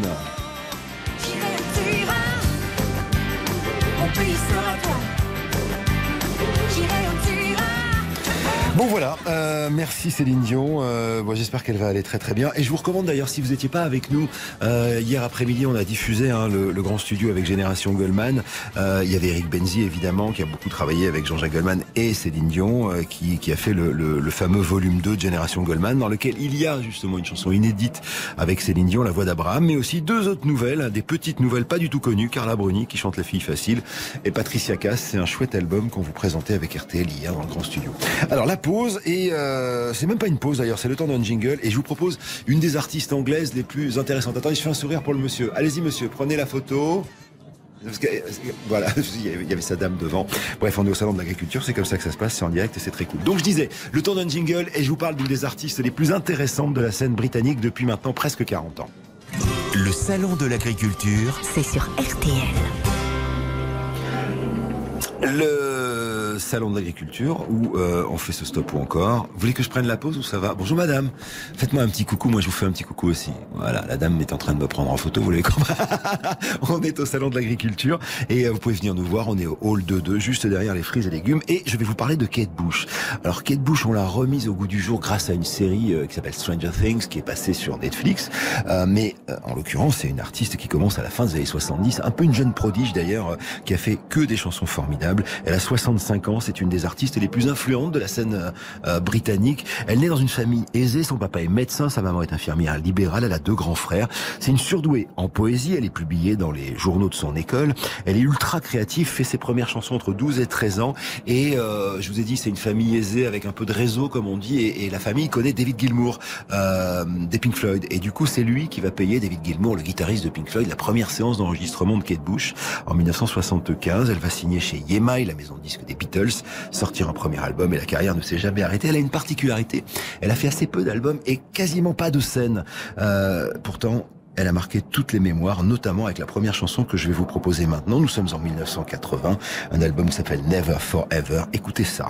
Bon voilà, euh, merci Céline Dion. Euh, bon, J'espère qu'elle va aller très très bien. Et je vous recommande d'ailleurs, si vous n'étiez pas avec nous euh, hier après-midi, on a diffusé hein, le, le grand studio avec Génération Goldman. Euh, il y avait Eric Benzi évidemment, qui a beaucoup travaillé avec Jean-Jacques Goldman et Céline Dion, euh, qui, qui a fait le, le, le fameux volume 2 de Génération Goldman, dans lequel il y a justement une chanson inédite avec Céline Dion, La Voix d'Abraham, mais aussi deux autres nouvelles, des petites nouvelles pas du tout connues. Carla Bruni qui chante La Fille Facile et Patricia Cass. C'est un chouette album qu'on vous présentait avec RTL hier dans le grand studio. Alors pause et euh, c'est même pas une pause d'ailleurs, c'est le temps d'un jingle et je vous propose une des artistes anglaises les plus intéressantes. Attendez, je fais un sourire pour le monsieur. Allez-y monsieur, prenez la photo. Parce que, euh, voilà, il y avait- il y avait sa dame devant. Bref, on est au salon de l'agriculture, c'est comme ça que ça se passe, c'est en direct et c'est très cool. Donc je disais, le temps d'un jingle et je vous parle d'une des artistes les plus intéressantes de la scène britannique depuis maintenant presque 40 ans. Le salon de l'agriculture, C'est sur RTL. Le salon de l'agriculture où euh, on fait ce stop ou encore. Vous voulez que je prenne la pause ou ça va? Bonjour madame. Faites-moi un petit coucou, moi je vous fais un petit coucou aussi. Voilà, la dame est en train de me prendre en photo, vous l'avez compris. on est au salon de l'agriculture et euh, vous pouvez venir nous voir, on est au hall 2-2, juste derrière les fruits et légumes et je vais vous parler de Kate Bush. Alors Kate Bush, on l'a remise au goût du jour grâce à une série euh, qui s'appelle Stranger Things qui est passée sur Netflix. Euh, mais euh, en l'occurrence, c'est une artiste qui commence à la fin des années 70, un peu une jeune prodige d'ailleurs, euh, qui a fait que des chansons formidables. Elle a 65 ans, c'est une des artistes les plus influentes de la scène euh, euh, britannique. Elle naît dans une famille aisée, son papa est médecin, sa maman est infirmière libérale, elle a deux grands frères. C'est une surdouée en poésie, elle est publiée dans les journaux de son école. Elle est ultra créative, fait ses premières chansons entre 12 et 13 ans. Et euh, je vous ai dit, c'est une famille aisée avec un peu de réseau, comme on dit. Et, et la famille connaît David Gilmour euh, des Pink Floyd. Et du coup, c'est lui qui va payer David Gilmour, le guitariste de Pink Floyd, la première séance d'enregistrement de Kate Bush en 1975. Elle va signer chez EMI, la maison de disques des Beatles. Sortir un premier album et la carrière ne s'est jamais arrêtée. Elle a une particularité, elle a fait assez peu d'albums et quasiment pas de scènes. Euh, pourtant, elle a marqué toutes les mémoires, notamment avec la première chanson que je vais vous proposer maintenant. Nous sommes en 1980, un album qui s'appelle Never Forever. Écoutez ça.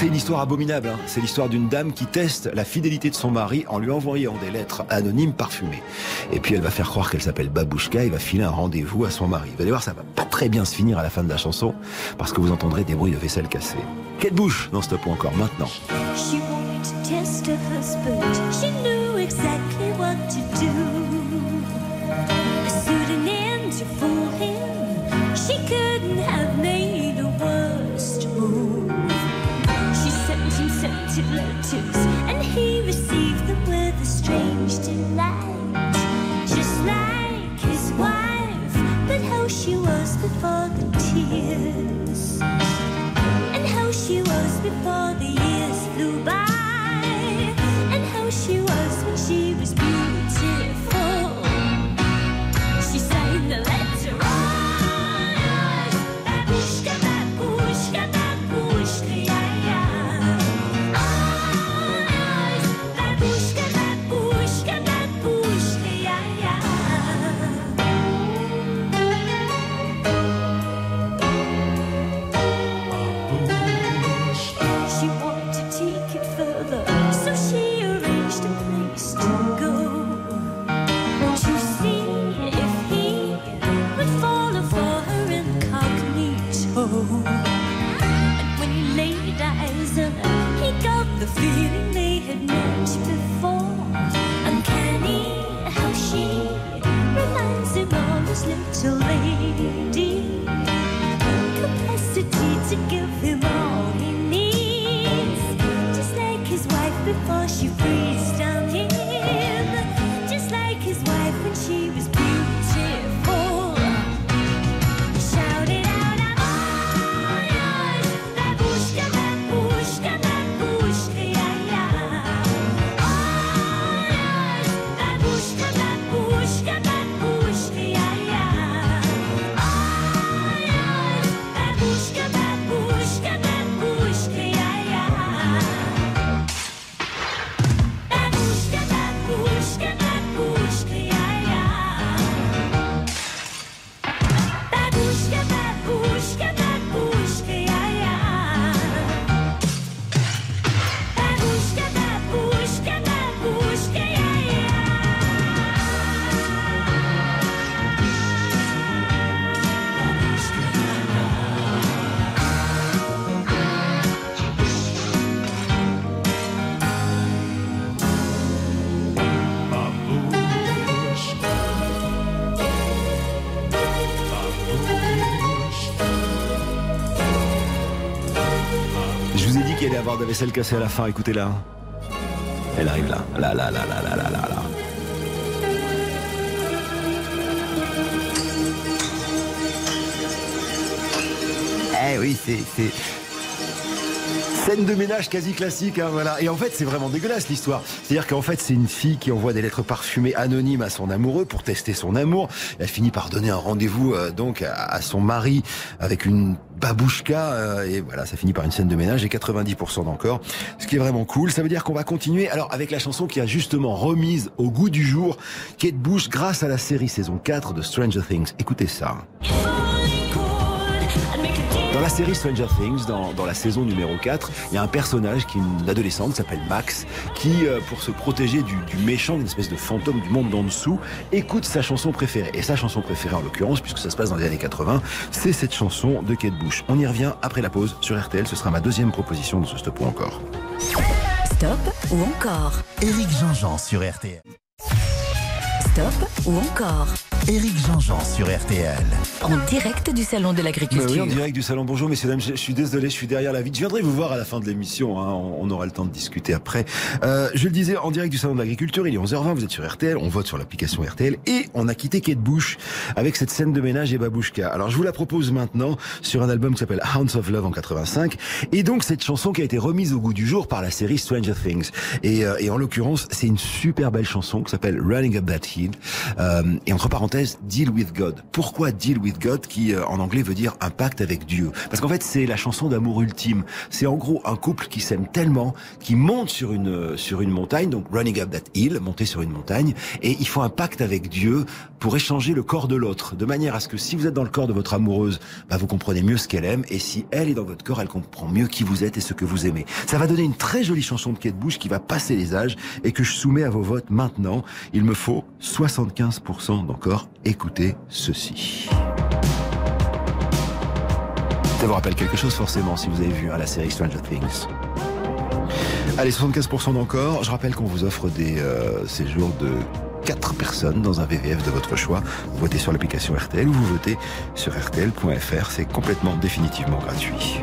C'est une histoire abominable. Hein. C'est l'histoire d'une dame qui teste la fidélité de son mari en lui envoyant des lettres anonymes parfumées. Et puis elle va faire croire qu'elle s'appelle Babouchka et va filer un rendez-vous à son mari. Vous allez voir, ça va pas très bien se finir à la fin de la chanson parce que vous entendrez des bruits de vaisselle cassée. Quelle bouche? Non, stop encore maintenant. De vaisselle cassée à la fin, écoutez-la. Elle arrive là. Là, là, là, là, là, là, là, là. Eh oui, c'est- Scène de ménage quasi classique, hein, voilà. Et en fait, c'est vraiment dégueulasse l'histoire. C'est-à-dire qu'en fait, c'est une fille qui envoie des lettres parfumées anonymes à son amoureux pour tester son amour. Elle finit par donner un rendez-vous euh, donc à, à son mari avec une babouchka euh, et voilà, ça finit par une scène de ménage et 90% d'encore. Ce qui est vraiment cool. Ça veut dire qu'on va continuer alors avec la chanson qui a justement remise au goût du jour Kate Bush grâce à la série saison 4 de Stranger Things. Écoutez ça. Dans la série Stranger Things, dans, dans la saison numéro 4, il y a un personnage qui est une adolescente qui s'appelle Max, qui, euh, pour se protéger du, du méchant, d'une espèce de fantôme du monde d'en dessous, écoute sa chanson préférée. Et sa chanson préférée, en l'occurrence, puisque ça se passe dans les années 80, c'est cette chanson de Kate Bush. On y revient après la pause sur RTL. Ce sera ma deuxième proposition de ce stop ou encore. Stop ou encore Éric Jean-Jean sur RTL. Stop ou encore Éric Jean-Jean sur RTL. En direct du Salon de Bah l'Agriculture. oui, en direct du salon. Bonjour, messieurs, dames. Je, je suis désolé, je suis derrière la vitre. Je viendrai vous voir à la fin de l'émission. hein. On, on aura le temps de discuter après. Euh, je le disais, en direct du salon de l'agriculture, il est 11h20. Vous êtes sur RTL. On vote sur l'application RTL et on a quitté Kate Bush avec cette scène de ménage et babouchka. Alors, je vous la propose maintenant sur un album qui s'appelle Hounds of Love en 85. Et donc, cette chanson qui a été remise au goût du jour par la série Stranger Things. Et, euh, et en l'occurrence, c'est une super belle chanson qui s'appelle Running Up That Hill. Euh, et entre parenthèses, 13, Deal with God. Pourquoi Deal with God qui euh, en anglais veut dire un pacte avec Dieu? Parce qu'en fait c'est la chanson d'amour ultime. C'est en gros un couple qui s'aime tellement, qui monte sur une euh, sur une montagne, donc running up that hill, monter sur une montagne, et ils font un pacte avec Dieu pour échanger le corps de l'autre, de manière à ce que si vous êtes dans le corps de votre amoureuse, bah, vous comprenez mieux ce qu'elle aime, et si elle est dans votre corps, elle comprend mieux qui vous êtes et ce que vous aimez. Ça va donner une très jolie chanson de Kate Bush qui va passer les âges et que je soumets à vos votes maintenant. Il me faut 75% d'encore. Écoutez ceci. Ça vous rappelle quelque chose forcément si vous avez vu hein, la série Stranger Things. Allez, 75% d'encore. Je rappelle qu'on vous offre des euh, séjours de 4 personnes dans un VVF de votre choix. Vous votez sur l'application RTL ou vous votez sur RTL.fr. C'est complètement définitivement gratuit.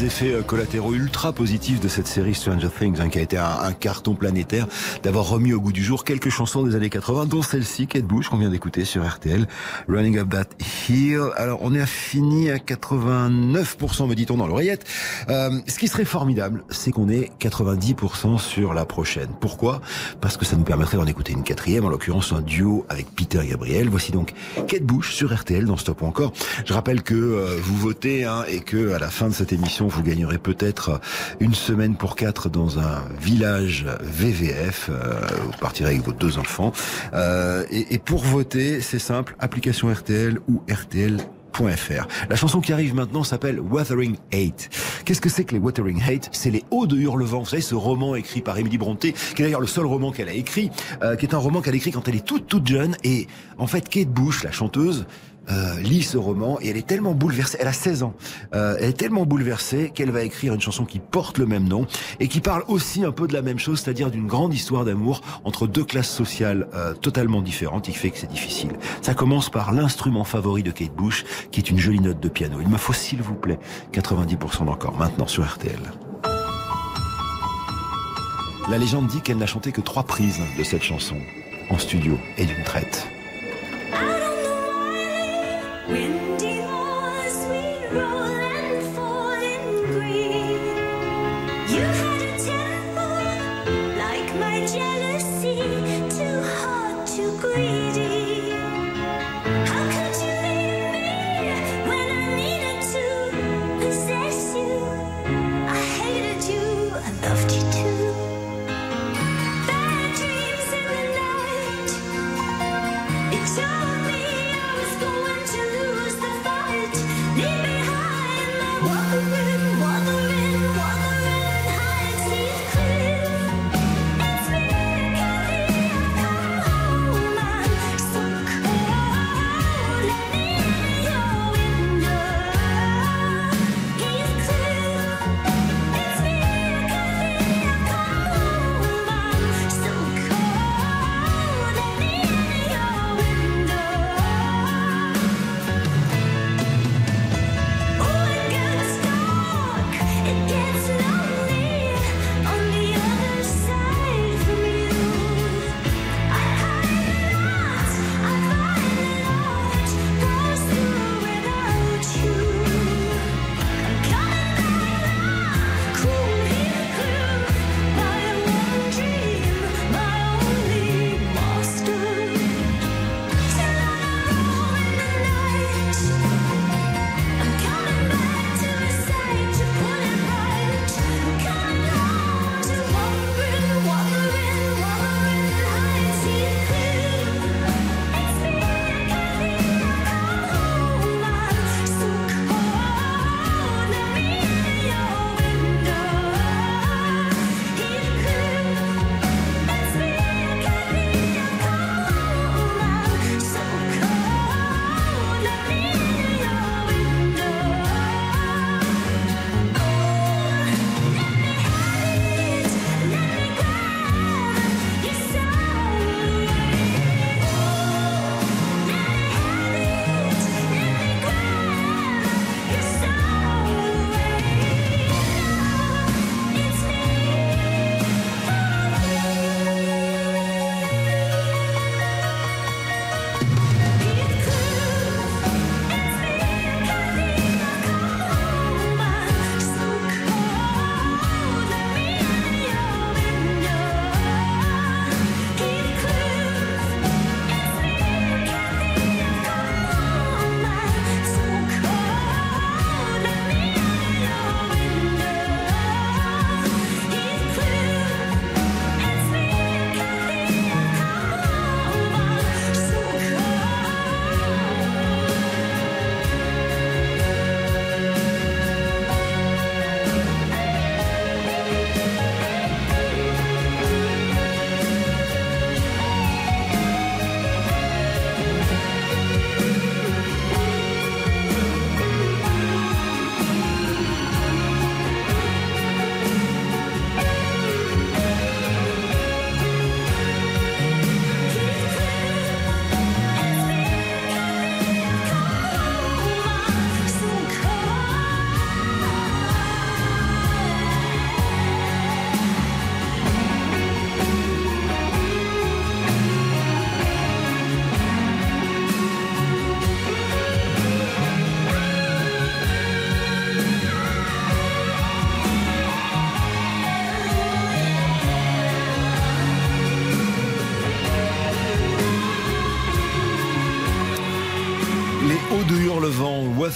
Des effets euh, collatéraux ultra positifs de cette série Stranger Things, hein, qui a été un, un carton planétaire, d'avoir remis au goût du jour quelques chansons des années 80, dont celle-ci, Kate Bush, qu'on vient d'écouter sur RTL, Running Up That Hill. Alors, on est fini à 89%, me dit-on dans l'oreillette. Euh, ce qui serait formidable, c'est qu'on est 90% sur la prochaine. Pourquoi? Parce que ça nous permettrait d'en écouter une quatrième, en l'occurrence un duo avec Peter Gabriel. Voici donc Kate Bush sur RTL dans Stop ou encore. Je rappelle que euh, vous votez hein, et que à la fin de cette émission, vous gagnerez peut-être une semaine pour quatre dans un village VVF. Euh, vous partirez avec vos deux enfants. Euh, et, pour voter, c'est simple, application RTL ou RTL. La chanson qui arrive maintenant s'appelle Wuthering Hate. Qu'est-ce que c'est que les Wuthering Hate? C'est les Hauts de Hurlevent. Vous savez, ce roman écrit par Emily Brontë, qui est d'ailleurs le seul roman qu'elle a écrit, euh, qui est un roman qu'elle a écrit quand elle est toute toute jeune. Et en fait, Kate Bush, la chanteuse, euh, lit ce roman et elle est tellement bouleversée, elle a 16 ans, euh, elle est tellement bouleversée qu'elle va écrire une chanson qui porte le même nom et qui parle aussi un peu de la même chose, c'est-à-dire d'une grande histoire d'amour entre deux classes sociales euh, totalement différentes qui fait que c'est difficile. Ça commence par l'instrument favori de Kate Bush, qui est une jolie note de piano. Il me faut s'il vous plaît 90% d'encore maintenant sur RTL. La légende dit qu'elle n'a chanté que trois prises de cette chanson en studio et d'une traite. Windy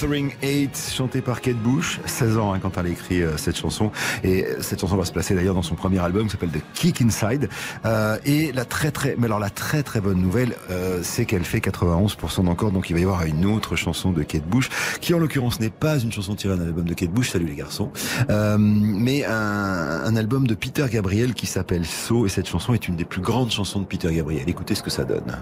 Wuthering Eight, chanté par Kate Bush, 16 ans hein, quand elle a écrit euh, cette chanson. Et cette chanson va se placer d'ailleurs dans son premier album qui s'appelle The Kick Inside. Euh, et la très très, mais alors la très très bonne nouvelle, euh, c'est qu'elle fait 91% d'encore, donc il va y avoir une autre chanson de Kate Bush, qui en l'occurrence n'est pas une chanson tirée d'un album de Kate Bush, salut les garçons, euh, mais un, un album de Peter Gabriel qui s'appelle So, et cette chanson est une des plus grandes chansons de Peter Gabriel. Écoutez ce que ça donne.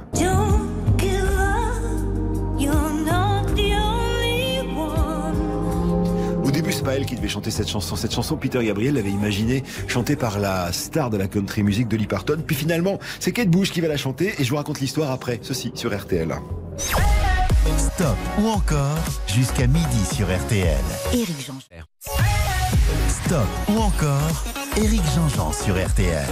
C'est pas elle qui devait chanter cette chanson. Cette chanson, Peter Gabriel l'avait imaginée chantée par la star de la country music, Dolly Parton. Puis finalement, c'est Kate Bush qui va la chanter et je vous raconte l'histoire après. Ceci sur RTL. Stop ou encore jusqu'à midi sur RTL. Éric Jean-Jean. Stop ou encore Éric Jean-Jean sur RTL.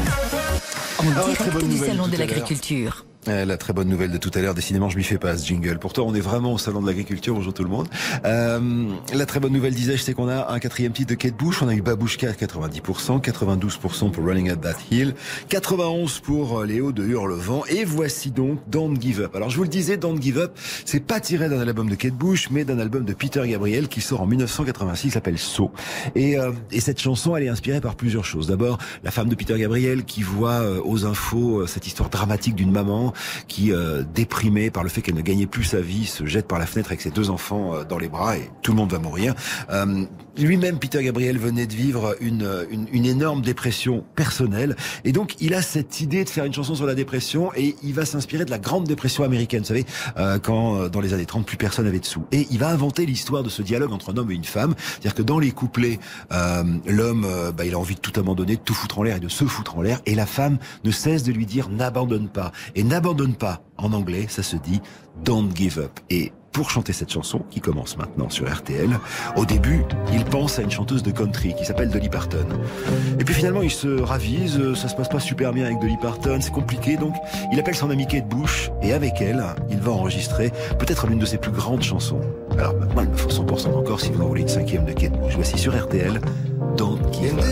En Ah ouais, très direct bonne du Salon de l'Agriculture. Euh, La très bonne nouvelle de tout à l'heure, décidément je m'y fais pas ce jingle. Pourtant on est vraiment au salon de l'agriculture, bonjour tout le monde. Euh, la très bonne nouvelle disais-je c'est qu'on a un quatrième titre de Kate Bush, on a eu Babushka à 90%, 92% pour Running Up That Hill, 91% pour euh, Léo de Hurlevent et voici donc Don't Give Up. Alors je vous le disais, Don't Give Up, c'est pas tiré d'un album de Kate Bush mais d'un album de Peter Gabriel qui sort en 1986, qui s'appelle So. Et, euh, et cette chanson elle est inspirée par plusieurs choses. D'abord la femme de Peter Gabriel qui voit euh, aux infos cette histoire dramatique d'une maman qui, euh, déprimée par le fait qu'elle ne gagnait plus sa vie, se jette par la fenêtre avec ses deux enfants euh, dans les bras et tout le monde va mourir. Euh, Lui-même, Peter Gabriel, venait de vivre une, une, une énorme dépression personnelle et donc il a cette idée de faire une chanson sur la dépression et il va s'inspirer de la grande dépression américaine, vous savez, euh, quand euh, dans les années 30 plus personne n'avait de sous. Et il va inventer l'histoire de ce dialogue entre un homme et une femme, c'est-à-dire que dans les couplets, euh, l'homme, bah, il a envie de tout abandonner, de tout foutre en l'air et de se foutre en l'air, et la femme ne cesse de lui dire n'abandonne pas. Et pas, en anglais, ça se dit don't give up. Et pour chanter cette chanson, qui commence maintenant sur RTL, au début, il pense à une chanteuse de country qui s'appelle Dolly Parton. Et puis finalement, il se ravise, euh, ça se passe pas super bien avec Dolly Parton, c'est compliqué, donc il appelle son ami Kate Bush, et avec elle, il va enregistrer peut-être l'une de ses plus grandes chansons. Alors maintenant, il me faut 100% encore si vous en voulez une cinquième de Kate Bush. Voici sur RTL, Don't Give Up.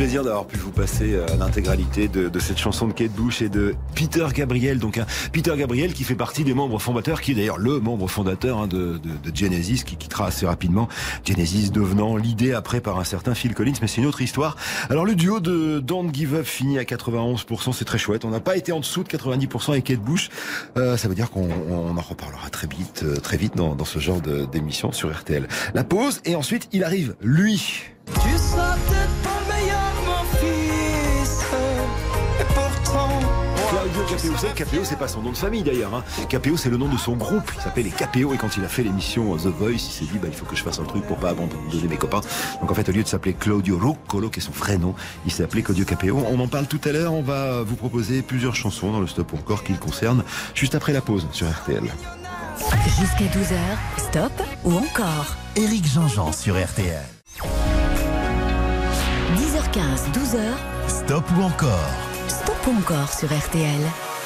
Plaisir d'avoir pu vous passer euh, l'intégralité de, de cette chanson de Kate Bush et de Peter Gabriel. Donc un Peter Gabriel qui fait partie des membres fondateurs, qui est d'ailleurs le membre fondateur hein, de, de, de Genesis, qui quittera assez rapidement Genesis devenant l'idée après par un certain Phil Collins, mais c'est une autre histoire. Alors le duo de Don't Give Up finit à 91%, c'est très chouette. On n'a pas été en dessous de 90% avec Kate Bush. Euh, ça veut dire qu'on on en reparlera très vite, euh, très vite dans, dans ce genre d'émission sur RTL. La pause et ensuite il arrive, lui. Vous savez, Capéo, c'est pas son nom de famille d'ailleurs. Hein. Capéo, c'est le nom de son groupe. Il s'appelle les Capéo et quand il a fait l'émission The Voice, il s'est dit, bah, il faut que je fasse un truc pour pas abandonner mes copains. Donc en fait, au lieu de s'appeler Claudio Ruccolo, qui est son vrai nom, il s'est appelé Claudio Capéo. On en parle tout à l'heure. On va vous proposer plusieurs chansons dans le stop ou encore qui le concernent, juste après la pause sur RTL. Jusqu'à 12h, stop ou encore Éric Jean-Jean sur RTL. 10h15, 12h, Stop ou encore encore sur RTL.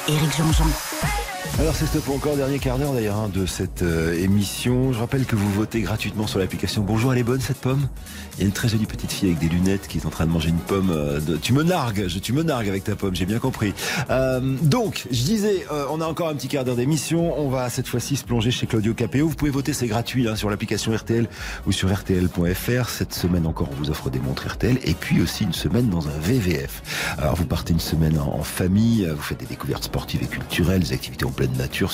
Éric Jean-Jean. Alors c'est stop encore dernier quart d'heure d'ailleurs hein, de cette euh, émission. Je rappelle que vous votez gratuitement sur l'application. Bonjour, elle est bonne cette pomme? Il y a une très jolie petite fille avec des lunettes qui est en train de manger une pomme. euh, de... Tu me nargues, je, tu me nargues avec ta pomme, j'ai bien compris. Euh, donc, je disais, euh, on a encore un petit quart d'heure d'émission. On va cette fois-ci se plonger chez Claudio Capéo. Vous pouvez voter, c'est gratuit hein, sur l'application RTL ou sur RTL.fr. Cette semaine encore, on vous offre des montres RTL et puis aussi une semaine dans un VVF. Alors vous partez une semaine en, famille, vous faites des découvertes sportives et culturelles, des activités en pleine nature,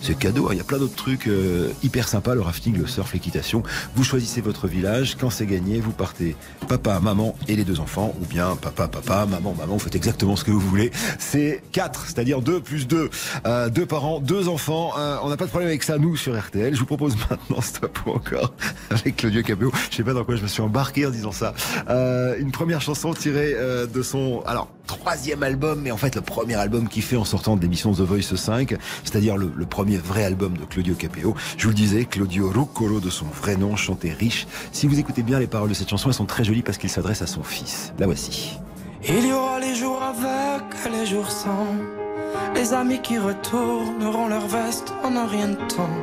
c'est cadeau. Il y a plein d'autres trucs euh, hyper sympas, le rafting, le surf, l'équitation. Vous choisissez votre village. Quand c'est gagné, vous partez papa, maman et les deux enfants, ou bien papa, papa, maman, maman. Vous faites exactement ce que vous voulez. C'est quatre, c'est-à-dire deux plus deux, Euh, deux parents, deux enfants. Euh, on n'a pas de problème avec ça nous sur RTL. Je vous propose maintenant stop ou encore avec Claudio Capéo. Je sais pas dans quoi je me suis embarqué en disant ça. Euh, une première chanson tirée euh, de son alors troisième album, mais en fait le premier album qu'il fait en sortant de l'émission The Voice 5, c'est-à-dire le, le premier vrai album de Claudio Capéo. Je vous le disais, Claudio Ruccolo de son vrai nom, chantait riche. Si vous écoutez bien les paroles de cette chanson, elles sont très jolies parce qu'il s'adresse à son fils. La voici. il y aura les jours avec les jours sans. Les amis qui retourneront leur veste en un rien de temps.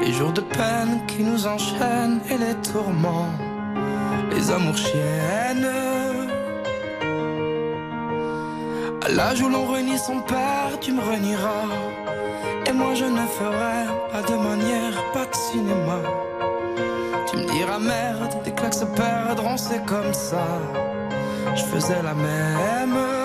Les jours de peine qui nous enchaînent et les tourments. Les amours chiennes. À l'âge où l'on renie son père, tu me renieras. Et moi je ne ferai pas de manière, pas de cinéma. Diras merde, des claques se perdront, c'est comme ça. Je faisais la même.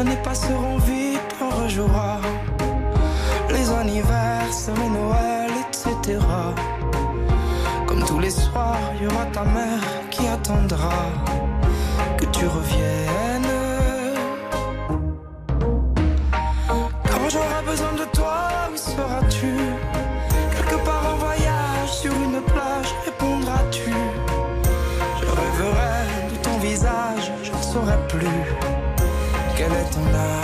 Années passeront vite, on rejouera. Les anniversaires, les Noël, etc. Comme tous les soirs, il y aura ta mère qui attendra que tu reviennes. tonight.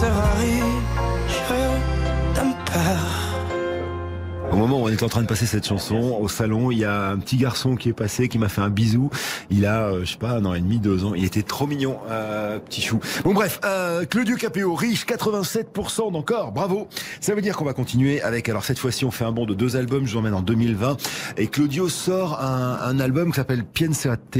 Père. On est en train de passer cette chanson, au salon, il y a un petit garçon qui est passé, qui m'a fait un bisou. Il a, euh, je sais pas, un an et demi, deux ans. Il était trop mignon, euh, petit chou. Bon bref, euh, Claudio Capéo, riche, 87% d'encore, bravo. Ça veut dire qu'on va continuer avec, alors cette fois-ci on fait un bond de deux albums, je vous emmène en 2020. Et Claudio sort un, un album qui s'appelle Piensate,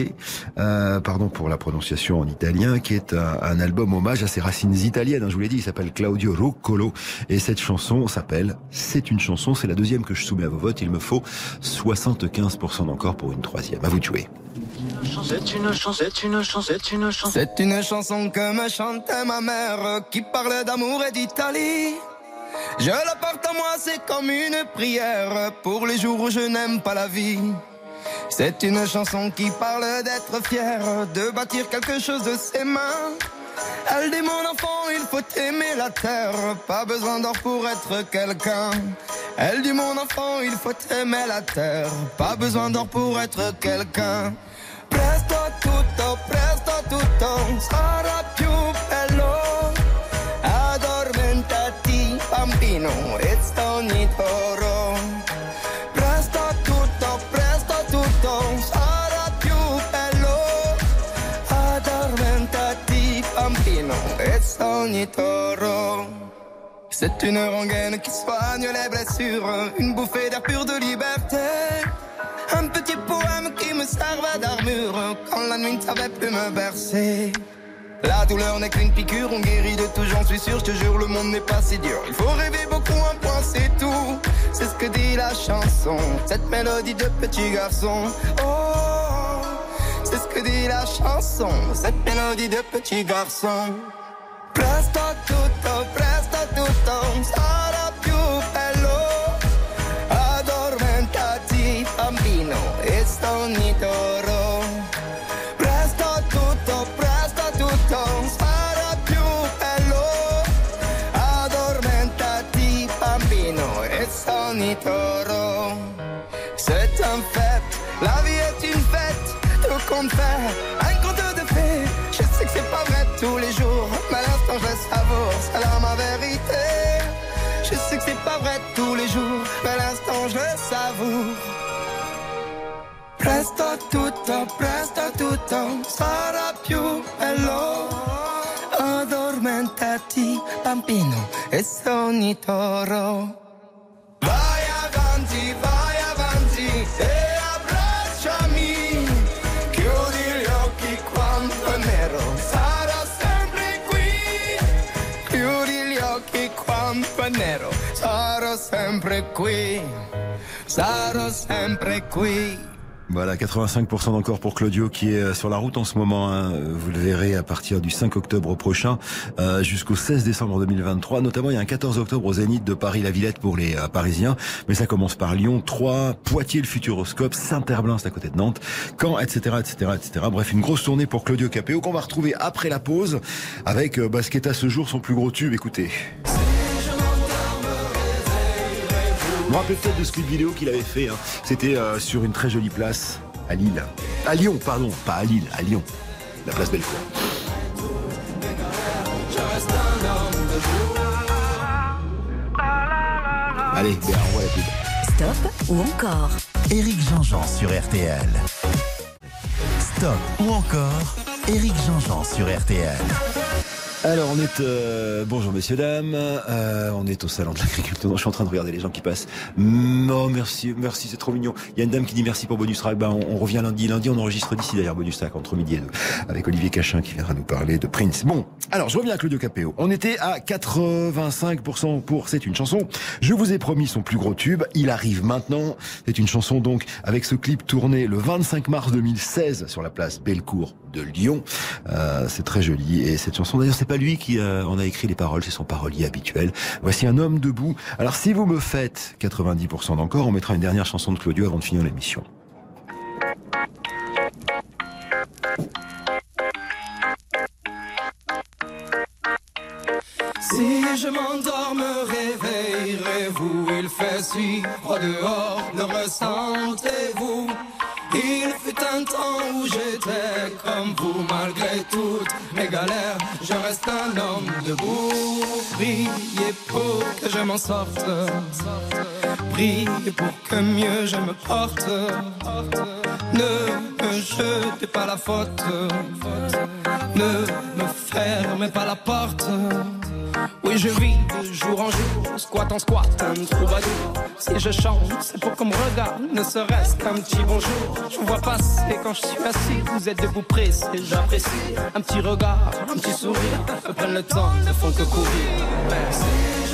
euh, pardon pour la prononciation en italien, qui est un, un album hommage à ses racines italiennes. hein, je vous l'ai dit, il s'appelle Claudio Ruccolo. Et cette chanson s'appelle C'est une chanson, c'est la deuxième que je soumets à vos votes. Il me faut 75% d'encore pour une troisième. À vous de jouer. C'est une chanson, c'est une chanson, c'est une chanson. C'est une chanson que me chantait ma mère qui parlait d'amour et d'Italie. Je la porte à moi, c'est comme une prière pour les jours où je n'aime pas la vie. C'est une chanson qui parle d'être fier, de bâtir quelque chose de ses mains. Elle dit mon enfant, il faut aimer la terre, pas besoin d'or pour être quelqu'un. Elle dit mon enfant, il faut aimer la terre, pas besoin d'or pour être quelqu'un. Presto tutto, presto tutto sarà più bello. Addormentati, bambino, C'est une rengaine qui soigne les blessures, une bouffée d'air pur de liberté. Un petit poème qui me servait d'armure quand la nuit ne savait plus me bercer. La douleur n'est qu'une piqûre, on guérit de tout, j'en suis sûr, je te jure, le monde n'est pas si dur. Il faut rêver beaucoup, un point, c'est tout. C'est ce que dit la chanson, cette mélodie de petit garçon. Oh, c'est ce que dit la chanson, cette mélodie de petit garçon. Presto tutto, presto tutto sarà più bello. Addormentati, bambino, e ogni toro. Presto tutto, presto tutto sarà più bello. Addormentati, bambino, e ogni toro. C'est un fait, la vie est une fête, tout compte tous les jours, mais l'instant je le savoure. Presto tutto, presto tutto sarà più bello. Addormentati, bambino, e sogni toro. Voilà, 85% d'encore pour Claudio qui est euh, sur la route en ce moment. hein. Vous le verrez à partir du 5 octobre prochain euh, jusqu'au 16 décembre 2023. Notamment, il y a un 14 octobre au Zénith de Paris-la-Villette pour les euh, Parisiens. Mais ça commence par Lyon, Troyes, Poitiers, le Futuroscope, Saint-Herblain, c'est à côté de Nantes, Caen, etc., etc., etc. Bref, une grosse tournée pour Claudio Capéo qu'on va retrouver après la pause avec euh, à ce jour son plus gros tube. Écoutez. Vous vous rappelez peut-être de ce clip vidéo qu'il avait fait. hein. C'était euh, sur une très jolie place à Lille. À Lyon, pardon, pas à Lille, à Lyon. La place Bellecour. Allez, on voit la pub. Stop ou encore Éric Jean-Jean sur RTL. Stop ou encore Éric Jean-Jean sur RTL. Alors on est euh, bonjour messieurs dames, Euh, on est au salon de l'agriculture. Je suis en train de regarder les gens qui passent. Non merci, merci c'est trop mignon. Il y a une dame qui dit merci pour Bonus Track. Ben, on, on revient lundi, lundi on enregistre d'ici d'ailleurs Bonus Track entre midi et deux avec Olivier Cachin qui viendra nous parler de Prince. Bon, alors je reviens à Claudio Capéo. On était à 85% pour c'est une chanson. Je vous ai promis son plus gros tube. Il arrive maintenant. C'est une chanson donc avec ce clip tourné le 25 mars 2016 sur la place Bellecour de Lyon. Euh, c'est très joli et cette chanson d'ailleurs c'est pas lui qui euh, en a écrit les paroles, c'est son parolier habituel. Voici un homme debout. Alors si vous me faites 90% d'encore, on mettra une dernière chanson de Claudio avant de finir l'émission. Si je m'endors, me réveillerez-vous Il fait si froid dehors, le ressentez-vous Il fut un temps où j'étais comme vous malgré toutes mes galères. Je reste un homme debout. Priez pour que je m'en sorte. Priez pour que mieux je me porte. Ne me jetez pas la faute. Ne me fermez pas la porte. Je vis de jour en jour, squat en squat, un troubadour. Si je chante, c'est pour qu'on me regarde, ne serait-ce qu'un petit bonjour. Je vous vois passer quand je suis assis, vous êtes debout pressé, j'apprécie. Un petit regard, un petit sourire, prennent le temps, ne font que courir.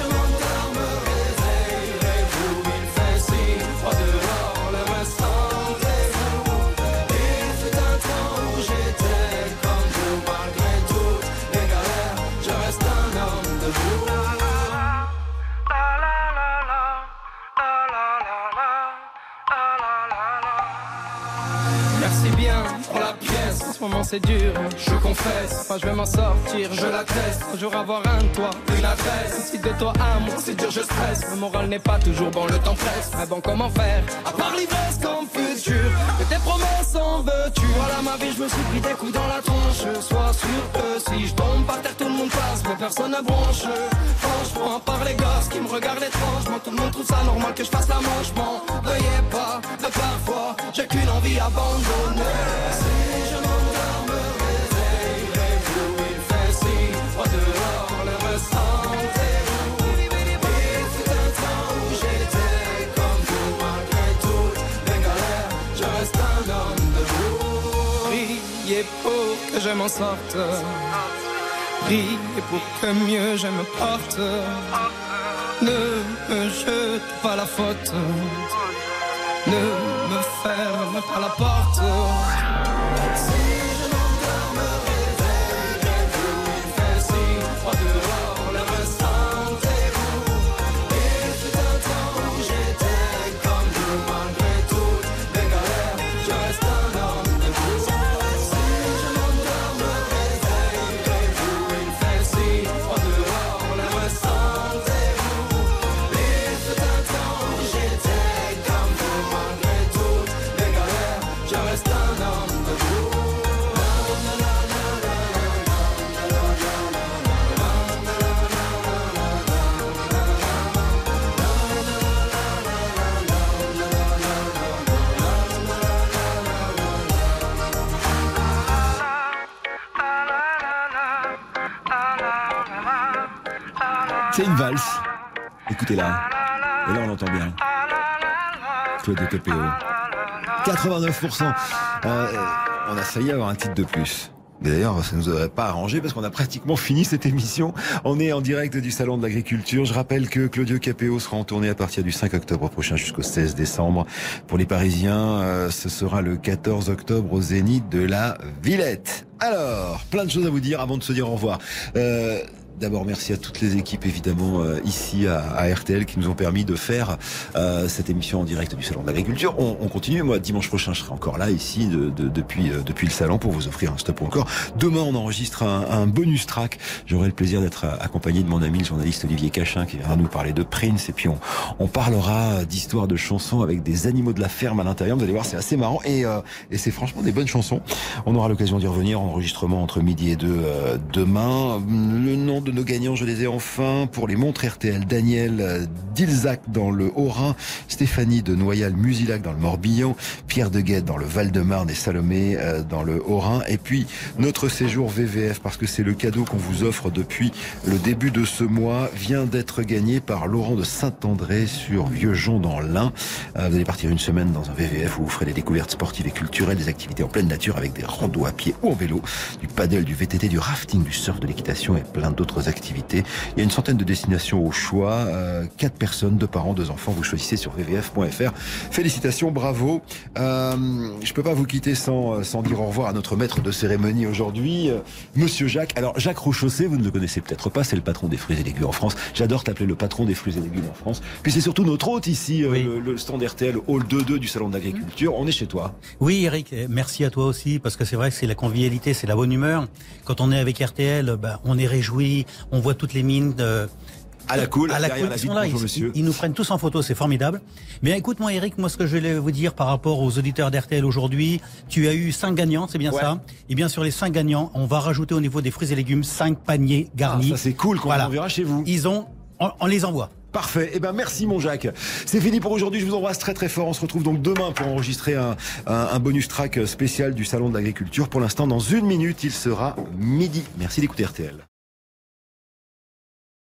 Ce moment c'est dur, je confesse. Moi je vais m'en sortir, je l'atteste. Un jour avoir un toit, une adresse. Si de toi à moi c'est dur, je stresse. Le moral n'est pas toujours bon, le temps presse. Mais bon, comment faire? À part l'ivresse comme futur, que tes promesses en veux-tu? Voilà ma vie, je me suis pris des coups dans la tronche. Sois sûr que si je tombe par terre, tout le monde passe, mais personne ne bronche. Franchement, à part les gosses qui me regardent étrangement, tout le monde trouve ça normal que je fasse la manche. M'en veuillez pas, de parfois, j'ai qu'une envie abandonnée. Si je dehors, le ressentez-vous. Il fut un temps où j'étais comme vous, malgré toutes les galères, je reste un homme debout. Priez pour que je m'en sorte. Priez pour que mieux je me porte. Ne me jete pas la faute. Ne me ferme pas la porte. C'est une valse. Écoutez-la. Et là, on l'entend bien. Claude TPO. 89%. Euh, on a failli avoir un titre de plus. D'ailleurs, ça ne nous aurait pas arrangé parce qu'on a pratiquement fini cette émission. On est en direct du Salon de l'Agriculture. Je rappelle que Claudio Capéo sera en tournée à partir du 5 octobre prochain jusqu'au 16 décembre. Pour les Parisiens, euh, ce sera le 14 octobre au Zénith de la Villette. Alors, plein de choses à vous dire avant de se dire au revoir. Euh, D'abord, merci à toutes les équipes, évidemment, euh, ici à, à RTL, qui nous ont permis de faire euh, cette émission en direct du Salon de l'Agriculture. On, on continue. Moi, dimanche prochain, je serai encore là, ici, de, de- depuis, euh, depuis le Salon, pour vous offrir un stop encore. Demain, on enregistre un, un bonus track. J'aurai le plaisir d'être euh, accompagné de mon ami, le journaliste Olivier Cachin, qui viendra nous parler de Prince. Et puis, on, on parlera d'histoires de chansons avec des animaux de la ferme à l'intérieur. Vous allez voir, c'est assez marrant. Et, euh, et c'est franchement des bonnes chansons. On aura l'occasion d'y revenir. Enregistrement entre midi et deux euh, demain. Le nom de nos gagnants, je les ai enfin pour les montres RTL. Daniel Dilzac dans le Haut-Rhin, Stéphanie de Noyal-Musilac dans le Morbihan, Pierre de Guette dans le Val-de-Marne et Salomé euh, dans le Haut-Rhin. Et puis notre séjour VVF, parce que c'est le cadeau qu'on vous offre depuis le début de ce mois, vient d'être gagné par Laurent de Saint-André sur Vieux-Jon dans l'Ain. Euh, Vous allez partir une semaine dans un VVF où vous ferez des découvertes sportives et culturelles, des activités en pleine nature avec des randos à pied ou en vélo, du paddle, du VTT, du rafting, du surf, de l'équitation et plein d'autres activités. Il y a une centaine de destinations au choix. Euh, quatre personnes, deux parents, deux enfants. Vous choisissez sur vvf.fr. Félicitations, bravo. Euh, je peux pas vous quitter sans, sans dire au revoir à notre maître de cérémonie aujourd'hui, euh, Monsieur Jacques. Alors Jacques Rochaussé, vous ne le connaissez peut-être pas, c'est le patron des fruits et légumes en France. J'adore t'appeler le patron des fruits et légumes en France. Puis c'est surtout notre hôte ici, euh, Oui. le, le stand RTL Hall 2-2 du Salon de l'Agriculture. On est chez toi. Oui, Eric, merci à toi aussi, parce que c'est vrai que c'est la convivialité, c'est la bonne humeur. Quand on est avec RTL, ben, on est réjoui, on voit toutes les mines. de- À la cool, à la cool, la ils là, ils, nous prennent tous en photo, c'est formidable. Mais écoute-moi Eric, moi ce que je voulais vous dire par rapport aux auditeurs d'RTL aujourd'hui, tu as eu cinq gagnants, c'est bien Ouais. ça Et bien sur les cinq gagnants, on va rajouter au niveau des fruits et légumes cinq paniers Ah, garnis. ça c'est cool, qu'on Voilà. enverra chez vous. Ils ont, on, on les envoie. Parfait. Eh ben merci mon Jacques. C'est fini pour aujourd'hui. Je vous embrasse très très fort. On se retrouve donc demain pour enregistrer un, un, un bonus track spécial du salon de l'agriculture. Pour l'instant, dans une minute, il sera midi. Merci d'écouter RTL.